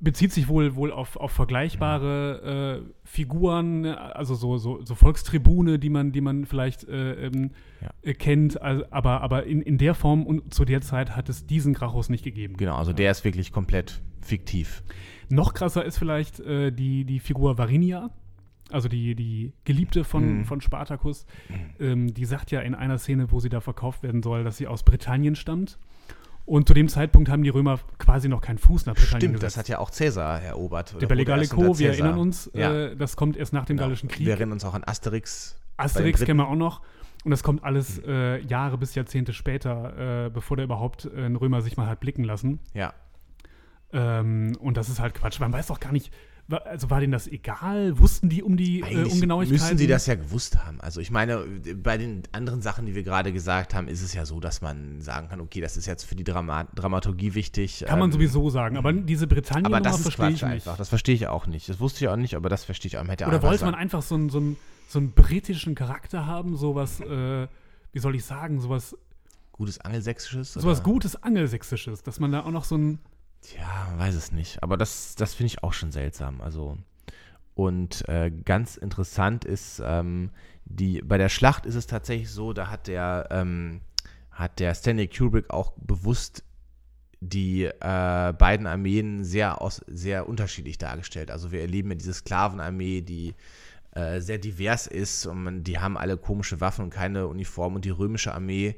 [SPEAKER 3] bezieht sich wohl, wohl auf, auf vergleichbare äh, Figuren, also so, so, so Volkstribune, die man, die man vielleicht äh, ähm,
[SPEAKER 2] Ja.
[SPEAKER 3] äh, kennt, also, aber, aber in, in der Form und zu der Zeit hat es diesen Gracchus nicht gegeben.
[SPEAKER 2] Genau, also der ist wirklich komplett fiktiv.
[SPEAKER 3] Noch krasser ist vielleicht äh, die, die Figur Varinia, also die, die Geliebte von,
[SPEAKER 2] Mhm.
[SPEAKER 3] von Spartacus. Ähm, die sagt ja in einer Szene, wo sie da verkauft werden soll, dass sie aus Britannien stammt. Und zu dem Zeitpunkt haben die Römer quasi noch keinen Fuß nach Britannien
[SPEAKER 2] Stimmt,
[SPEAKER 3] gesetzt.
[SPEAKER 2] das hat ja auch Cäsar erobert.
[SPEAKER 3] Der Belle Gallico, wir erinnern uns,
[SPEAKER 2] Ja.
[SPEAKER 3] äh, das kommt erst nach dem
[SPEAKER 2] Genau.
[SPEAKER 3] Gallischen Krieg.
[SPEAKER 2] Wir erinnern uns auch an Asterix.
[SPEAKER 3] Asterix kennen wir auch noch. Und das kommt alles äh, Jahre bis Jahrzehnte später, äh, bevor der überhaupt äh, einen Römer sich mal hat blicken lassen.
[SPEAKER 2] Ja.
[SPEAKER 3] Ähm, und das ist halt Quatsch. Man weiß doch gar nicht, also war denen das egal? Wussten die um die äh, Ungenauigkeiten?
[SPEAKER 2] müssen sie das ja gewusst haben. Also ich meine, bei den anderen Sachen, die wir gerade gesagt haben, ist es ja so, dass man sagen kann, okay, das ist jetzt für die Drama Dramaturgie wichtig.
[SPEAKER 3] Kann man
[SPEAKER 2] ähm,
[SPEAKER 3] sowieso sagen. Aber diese Britannien
[SPEAKER 2] Aber das
[SPEAKER 3] verstehe
[SPEAKER 2] Quatsch
[SPEAKER 3] ich nicht.
[SPEAKER 2] einfach. Das verstehe ich auch nicht. Das wusste ich auch nicht, aber das verstehe ich auch. Man hätte
[SPEAKER 3] Oder wollte man einfach so einen, so einen, so einen britischen Charakter haben? Sowas, äh, wie soll ich sagen, sowas,
[SPEAKER 2] gutes Angelsächsisches?
[SPEAKER 3] sowas? Gutes Angelsächsisches, dass man da auch noch so ein.
[SPEAKER 2] Ja, man weiß es nicht. Aber das, das finde ich auch schon seltsam. Also und äh, ganz interessant ist, ähm, die, bei der Schlacht ist es tatsächlich so, da hat der, ähm, hat der Stanley Kubrick auch bewusst die äh, beiden Armeen sehr, aus, sehr unterschiedlich dargestellt. Also wir erleben ja diese Sklavenarmee, die äh, sehr divers ist und man, die haben alle komische Waffen und keine Uniform und die römische Armee,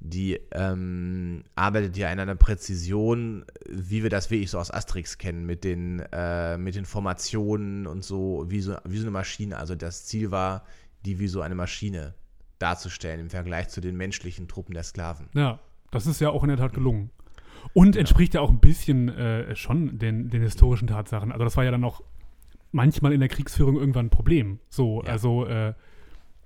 [SPEAKER 2] die ähm, arbeitet ja in einer Präzision, wie wir das wirklich so aus Asterix kennen, mit den, äh, mit den Formationen und so wie, so, wie so eine Maschine. Also das Ziel war, die wie so eine Maschine darzustellen im Vergleich zu den menschlichen Truppen der Sklaven.
[SPEAKER 3] Ja, das ist ja auch in der Tat gelungen. Und entspricht ja auch ein bisschen äh, schon den, den historischen Tatsachen. Also das war ja dann auch manchmal in der Kriegsführung irgendwann ein Problem. So,
[SPEAKER 2] Ja.
[SPEAKER 3] also äh,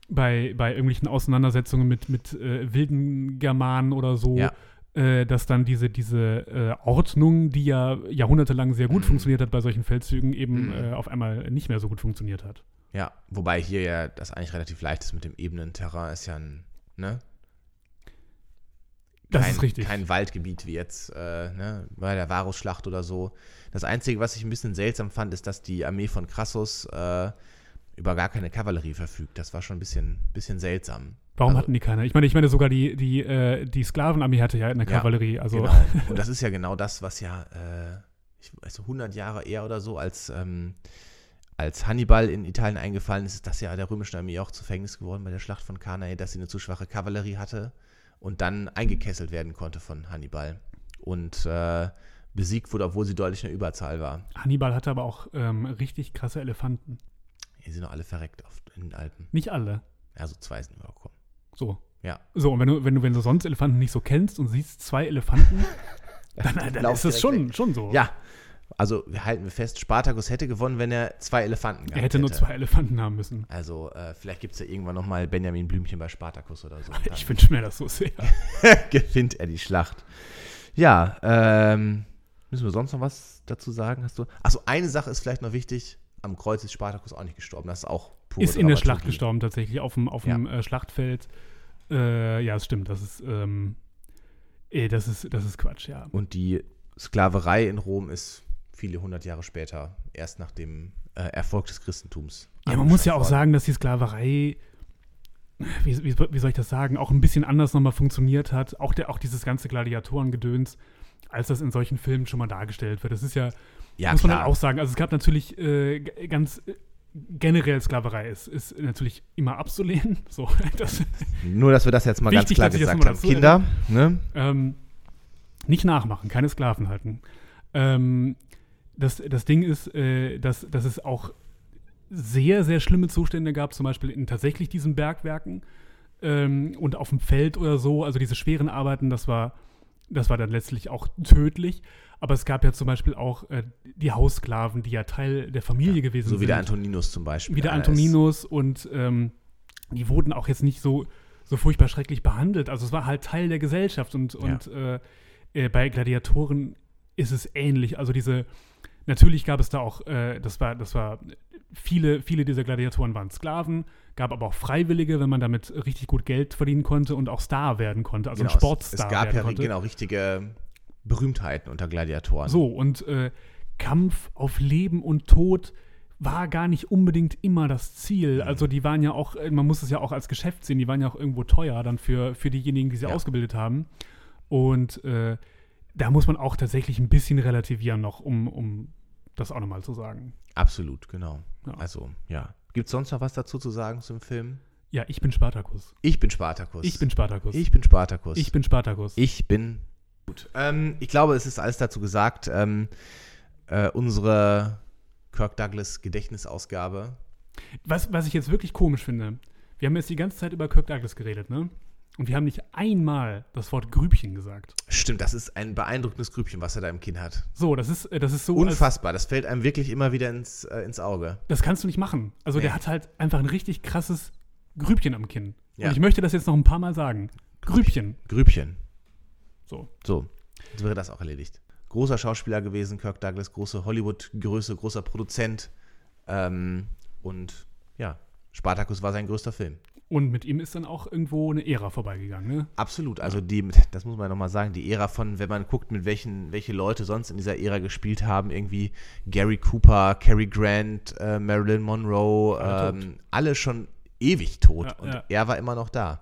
[SPEAKER 3] bei, bei irgendwelchen Auseinandersetzungen mit, mit äh, wilden Germanen oder so,
[SPEAKER 2] Ja.
[SPEAKER 3] äh, dass dann diese, diese äh, Ordnung, die ja jahrhundertelang sehr gut
[SPEAKER 2] Mhm.
[SPEAKER 3] funktioniert hat bei solchen Feldzügen, eben
[SPEAKER 2] Mhm.
[SPEAKER 3] äh, auf einmal nicht mehr so gut funktioniert hat.
[SPEAKER 2] Ja, wobei hier ja das eigentlich relativ leicht ist mit dem ebenen Terrain, ist ja ein, ne?
[SPEAKER 3] Das
[SPEAKER 2] kein,
[SPEAKER 3] ist richtig.
[SPEAKER 2] Kein Waldgebiet wie jetzt äh, ne, bei der Varusschlacht oder so. Das Einzige, was ich ein bisschen seltsam fand, ist, dass die Armee von Crassus äh, über gar keine Kavallerie verfügt. Das war schon ein bisschen, bisschen seltsam.
[SPEAKER 3] Warum
[SPEAKER 2] Also-
[SPEAKER 3] hatten die keine? Ich meine, ich meine sogar die, die, äh, die Sklavenarmee hatte ja eine
[SPEAKER 2] Ja,
[SPEAKER 3] Kavallerie. Also
[SPEAKER 2] Genau. Und das [laughs] ist ja genau das, was ja, äh, ich weiß so 100 Jahre eher oder so, als, ähm, als Hannibal in Italien eingefallen ist, ist das ja der römischen Armee auch zu Verhängnis geworden bei der Schlacht von Cannae, dass sie eine zu schwache Kavallerie hatte und dann eingekesselt werden konnte von Hannibal und äh, besiegt wurde, obwohl sie deutlich in der Überzahl war.
[SPEAKER 3] Hannibal hatte aber auch ähm, richtig krasse Elefanten.
[SPEAKER 2] Die sind doch alle verreckt auf, in den Alpen.
[SPEAKER 3] Nicht alle.
[SPEAKER 2] Also zwei sind übergekommen.
[SPEAKER 3] So.
[SPEAKER 2] Ja.
[SPEAKER 3] So, und wenn du, wenn du, wenn du sonst Elefanten nicht so kennst und siehst zwei Elefanten, [laughs] dann, dann
[SPEAKER 2] Lauf
[SPEAKER 3] ist es schon,
[SPEAKER 2] weg.
[SPEAKER 3] schon so.
[SPEAKER 2] Ja, also halten wir fest, Spartacus hätte gewonnen, wenn er zwei Elefanten gehabt
[SPEAKER 3] Er hätte nur zwei Elefanten haben müssen.
[SPEAKER 2] Also äh, vielleicht gibt es ja irgendwann nochmal Benjamin Blümchen bei Spartacus oder so. [laughs]
[SPEAKER 3] Ich
[SPEAKER 2] dann
[SPEAKER 3] wünsche mir das so sehr. [laughs]
[SPEAKER 2] gewinnt er die Schlacht. Ja, ähm, müssen wir sonst noch was dazu sagen? Hast du? Achso, eine Sache ist vielleicht noch wichtig. Am Kreuz ist Spartacus auch nicht gestorben. Das ist auch pure
[SPEAKER 3] Ist in der. Schlacht gestorben, tatsächlich, auf dem, auf dem äh, Schlachtfeld. Äh, ja, es stimmt. Das ist, ähm, eh, das ist, das ist Quatsch, ja.
[SPEAKER 2] Und die Sklaverei in Rom ist viele hundert Jahre später, erst nach dem äh, Erfolg des Christentums.
[SPEAKER 3] Ja, man muss ja auch
[SPEAKER 2] worden.
[SPEAKER 3] sagen, dass die Sklaverei, wie, wie, wie soll ich das sagen, auch ein bisschen anders nochmal funktioniert hat. Auch, der, auch dieses ganze Gladiatorengedöns, als das in solchen Filmen schon mal dargestellt wird. Das ist ja,
[SPEAKER 2] ja,
[SPEAKER 3] muss man dann auch sagen. Also es gab natürlich äh, ganz äh, generell Sklaverei ist, ist natürlich immer abzulehnen. [laughs] So, das,
[SPEAKER 2] Nur, dass wir das jetzt mal
[SPEAKER 3] Wichtig,
[SPEAKER 2] ganz klar gesagt haben. Kinder, ne?
[SPEAKER 3] ähm, nicht nachmachen, keine Sklaven halten. Ähm, das, das Ding ist, äh, dass, dass es auch sehr, sehr schlimme Zustände gab, zum Beispiel in tatsächlich diesen Bergwerken ähm, und auf dem Feld oder so. Also diese schweren Arbeiten, das war, das war dann letztlich auch tödlich. Aber es gab ja zum Beispiel auch äh, die Haussklaven, die ja Teil der Familie gewesen
[SPEAKER 2] So wie
[SPEAKER 3] sind
[SPEAKER 2] der Antoninus zum Beispiel.
[SPEAKER 3] wie der Antoninus und ähm, die wurden auch jetzt nicht so, so furchtbar schrecklich behandelt. Also es war halt Teil der Gesellschaft und, und äh, äh, bei Gladiatoren ist es ähnlich. Also diese, natürlich gab es da auch, äh, das war, das war, viele, viele dieser Gladiatoren waren Sklaven, gab aber auch Freiwillige, wenn man damit richtig gut Geld verdienen konnte und auch Star werden konnte, also
[SPEAKER 2] Genau,
[SPEAKER 3] ein
[SPEAKER 2] es-
[SPEAKER 3] Sportstar
[SPEAKER 2] Es gab
[SPEAKER 3] werden
[SPEAKER 2] ja
[SPEAKER 3] konnte.
[SPEAKER 2] genau richtige Berühmtheiten unter Gladiatoren.
[SPEAKER 3] So, und äh, Kampf auf Leben und Tod war gar nicht unbedingt immer das Ziel. Also die waren ja auch, äh, man muss es ja auch als Geschäft sehen, die waren ja auch irgendwo teuer dann für, für diejenigen, die sie
[SPEAKER 2] Ja.
[SPEAKER 3] ausgebildet haben. Und äh, da muss man auch tatsächlich ein bisschen relativieren noch, um, um das auch nochmal zu sagen.
[SPEAKER 2] Absolut, genau.
[SPEAKER 3] Ja.
[SPEAKER 2] Also, ja. Gibt es sonst noch was dazu zu sagen zum Film?
[SPEAKER 3] Ja, ich bin Spartacus.
[SPEAKER 2] Ich bin Spartacus.
[SPEAKER 3] Ich bin Spartacus.
[SPEAKER 2] Ich bin Spartacus.
[SPEAKER 3] Ich bin Spartacus.
[SPEAKER 2] Ich bin. Gut. Ähm, ich glaube, es ist alles dazu gesagt. Ähm, äh, unsere Kirk Douglas Gedächtnisausgabe.
[SPEAKER 3] Was, was ich jetzt wirklich komisch finde, Wir haben jetzt die ganze Zeit über Kirk Douglas geredet, ne? Und wir haben nicht einmal das Wort Grübchen gesagt.
[SPEAKER 2] Stimmt, das ist ein beeindruckendes Grübchen, was er da im Kinn hat.
[SPEAKER 3] So, das ist, äh, das ist so.
[SPEAKER 2] Unfassbar, das fällt einem wirklich immer wieder ins, äh, ins Auge.
[SPEAKER 3] Das kannst du nicht machen. Also
[SPEAKER 2] Nee.
[SPEAKER 3] der hat halt einfach ein richtig krasses Grübchen am Kinn.
[SPEAKER 2] Ja.
[SPEAKER 3] Und ich möchte das jetzt noch ein paar Mal sagen. Grübchen.
[SPEAKER 2] Grübchen.
[SPEAKER 3] So.
[SPEAKER 2] So, jetzt wäre das auch erledigt. Großer Schauspieler gewesen, Kirk Douglas, große Hollywood-Größe, großer Produzent. Ähm, und ja, Spartacus war sein größter Film.
[SPEAKER 3] Und mit ihm ist dann auch irgendwo eine Ära vorbeigegangen, ne?
[SPEAKER 2] Absolut, also die, das muss man nochmal sagen, die Ära von, wenn man guckt, mit welchen, welche Leute sonst in dieser Ära gespielt haben, irgendwie Gary Cooper, Cary Grant, äh, Marilyn Monroe,
[SPEAKER 3] Alle
[SPEAKER 2] ähm, alle schon ewig tot
[SPEAKER 3] Ja,
[SPEAKER 2] und
[SPEAKER 3] ja.
[SPEAKER 2] er war immer noch da.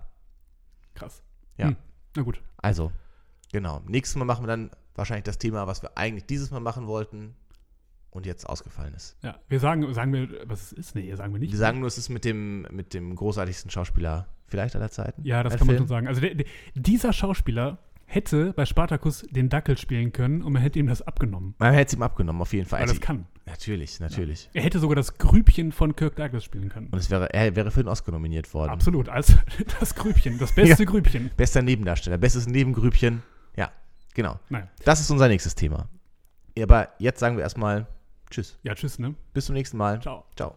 [SPEAKER 3] Krass.
[SPEAKER 2] Ja.
[SPEAKER 3] Hm. Na gut.
[SPEAKER 2] Also, genau. Nächstes Mal machen wir dann wahrscheinlich das Thema, was wir eigentlich dieses Mal machen wollten und jetzt ausgefallen ist.
[SPEAKER 3] Ja, wir sagen, sagen wir, was es ist? Nee, sagen wir nicht.
[SPEAKER 2] Wir sagen nur, es ist mit dem, mit dem großartigsten Schauspieler vielleicht aller Zeiten.
[SPEAKER 3] ja, das kann man
[SPEAKER 2] Film.
[SPEAKER 3] schon sagen. Also der, der, dieser Schauspieler hätte bei Spartacus den Dackel spielen können und man hätte ihm das abgenommen.
[SPEAKER 2] Man hätte es ihm abgenommen, auf jeden Fall.
[SPEAKER 3] Weil das kann.
[SPEAKER 2] Natürlich, natürlich.
[SPEAKER 3] Er hätte sogar das Grübchen von Kirk Douglas spielen können.
[SPEAKER 2] Und es wäre, er wäre für den Oscar nominiert worden.
[SPEAKER 3] Absolut, als [laughs] das Grübchen, das beste
[SPEAKER 2] Ja.
[SPEAKER 3] Grübchen.
[SPEAKER 2] Bester Nebendarsteller, bestes Nebengrübchen. Genau.
[SPEAKER 3] Naja.
[SPEAKER 2] Das ist unser nächstes Thema. Aber jetzt sagen wir erstmal Tschüss.
[SPEAKER 3] Ja, tschüss, ne?
[SPEAKER 2] Bis zum nächsten Mal.
[SPEAKER 3] Ciao.
[SPEAKER 2] Ciao.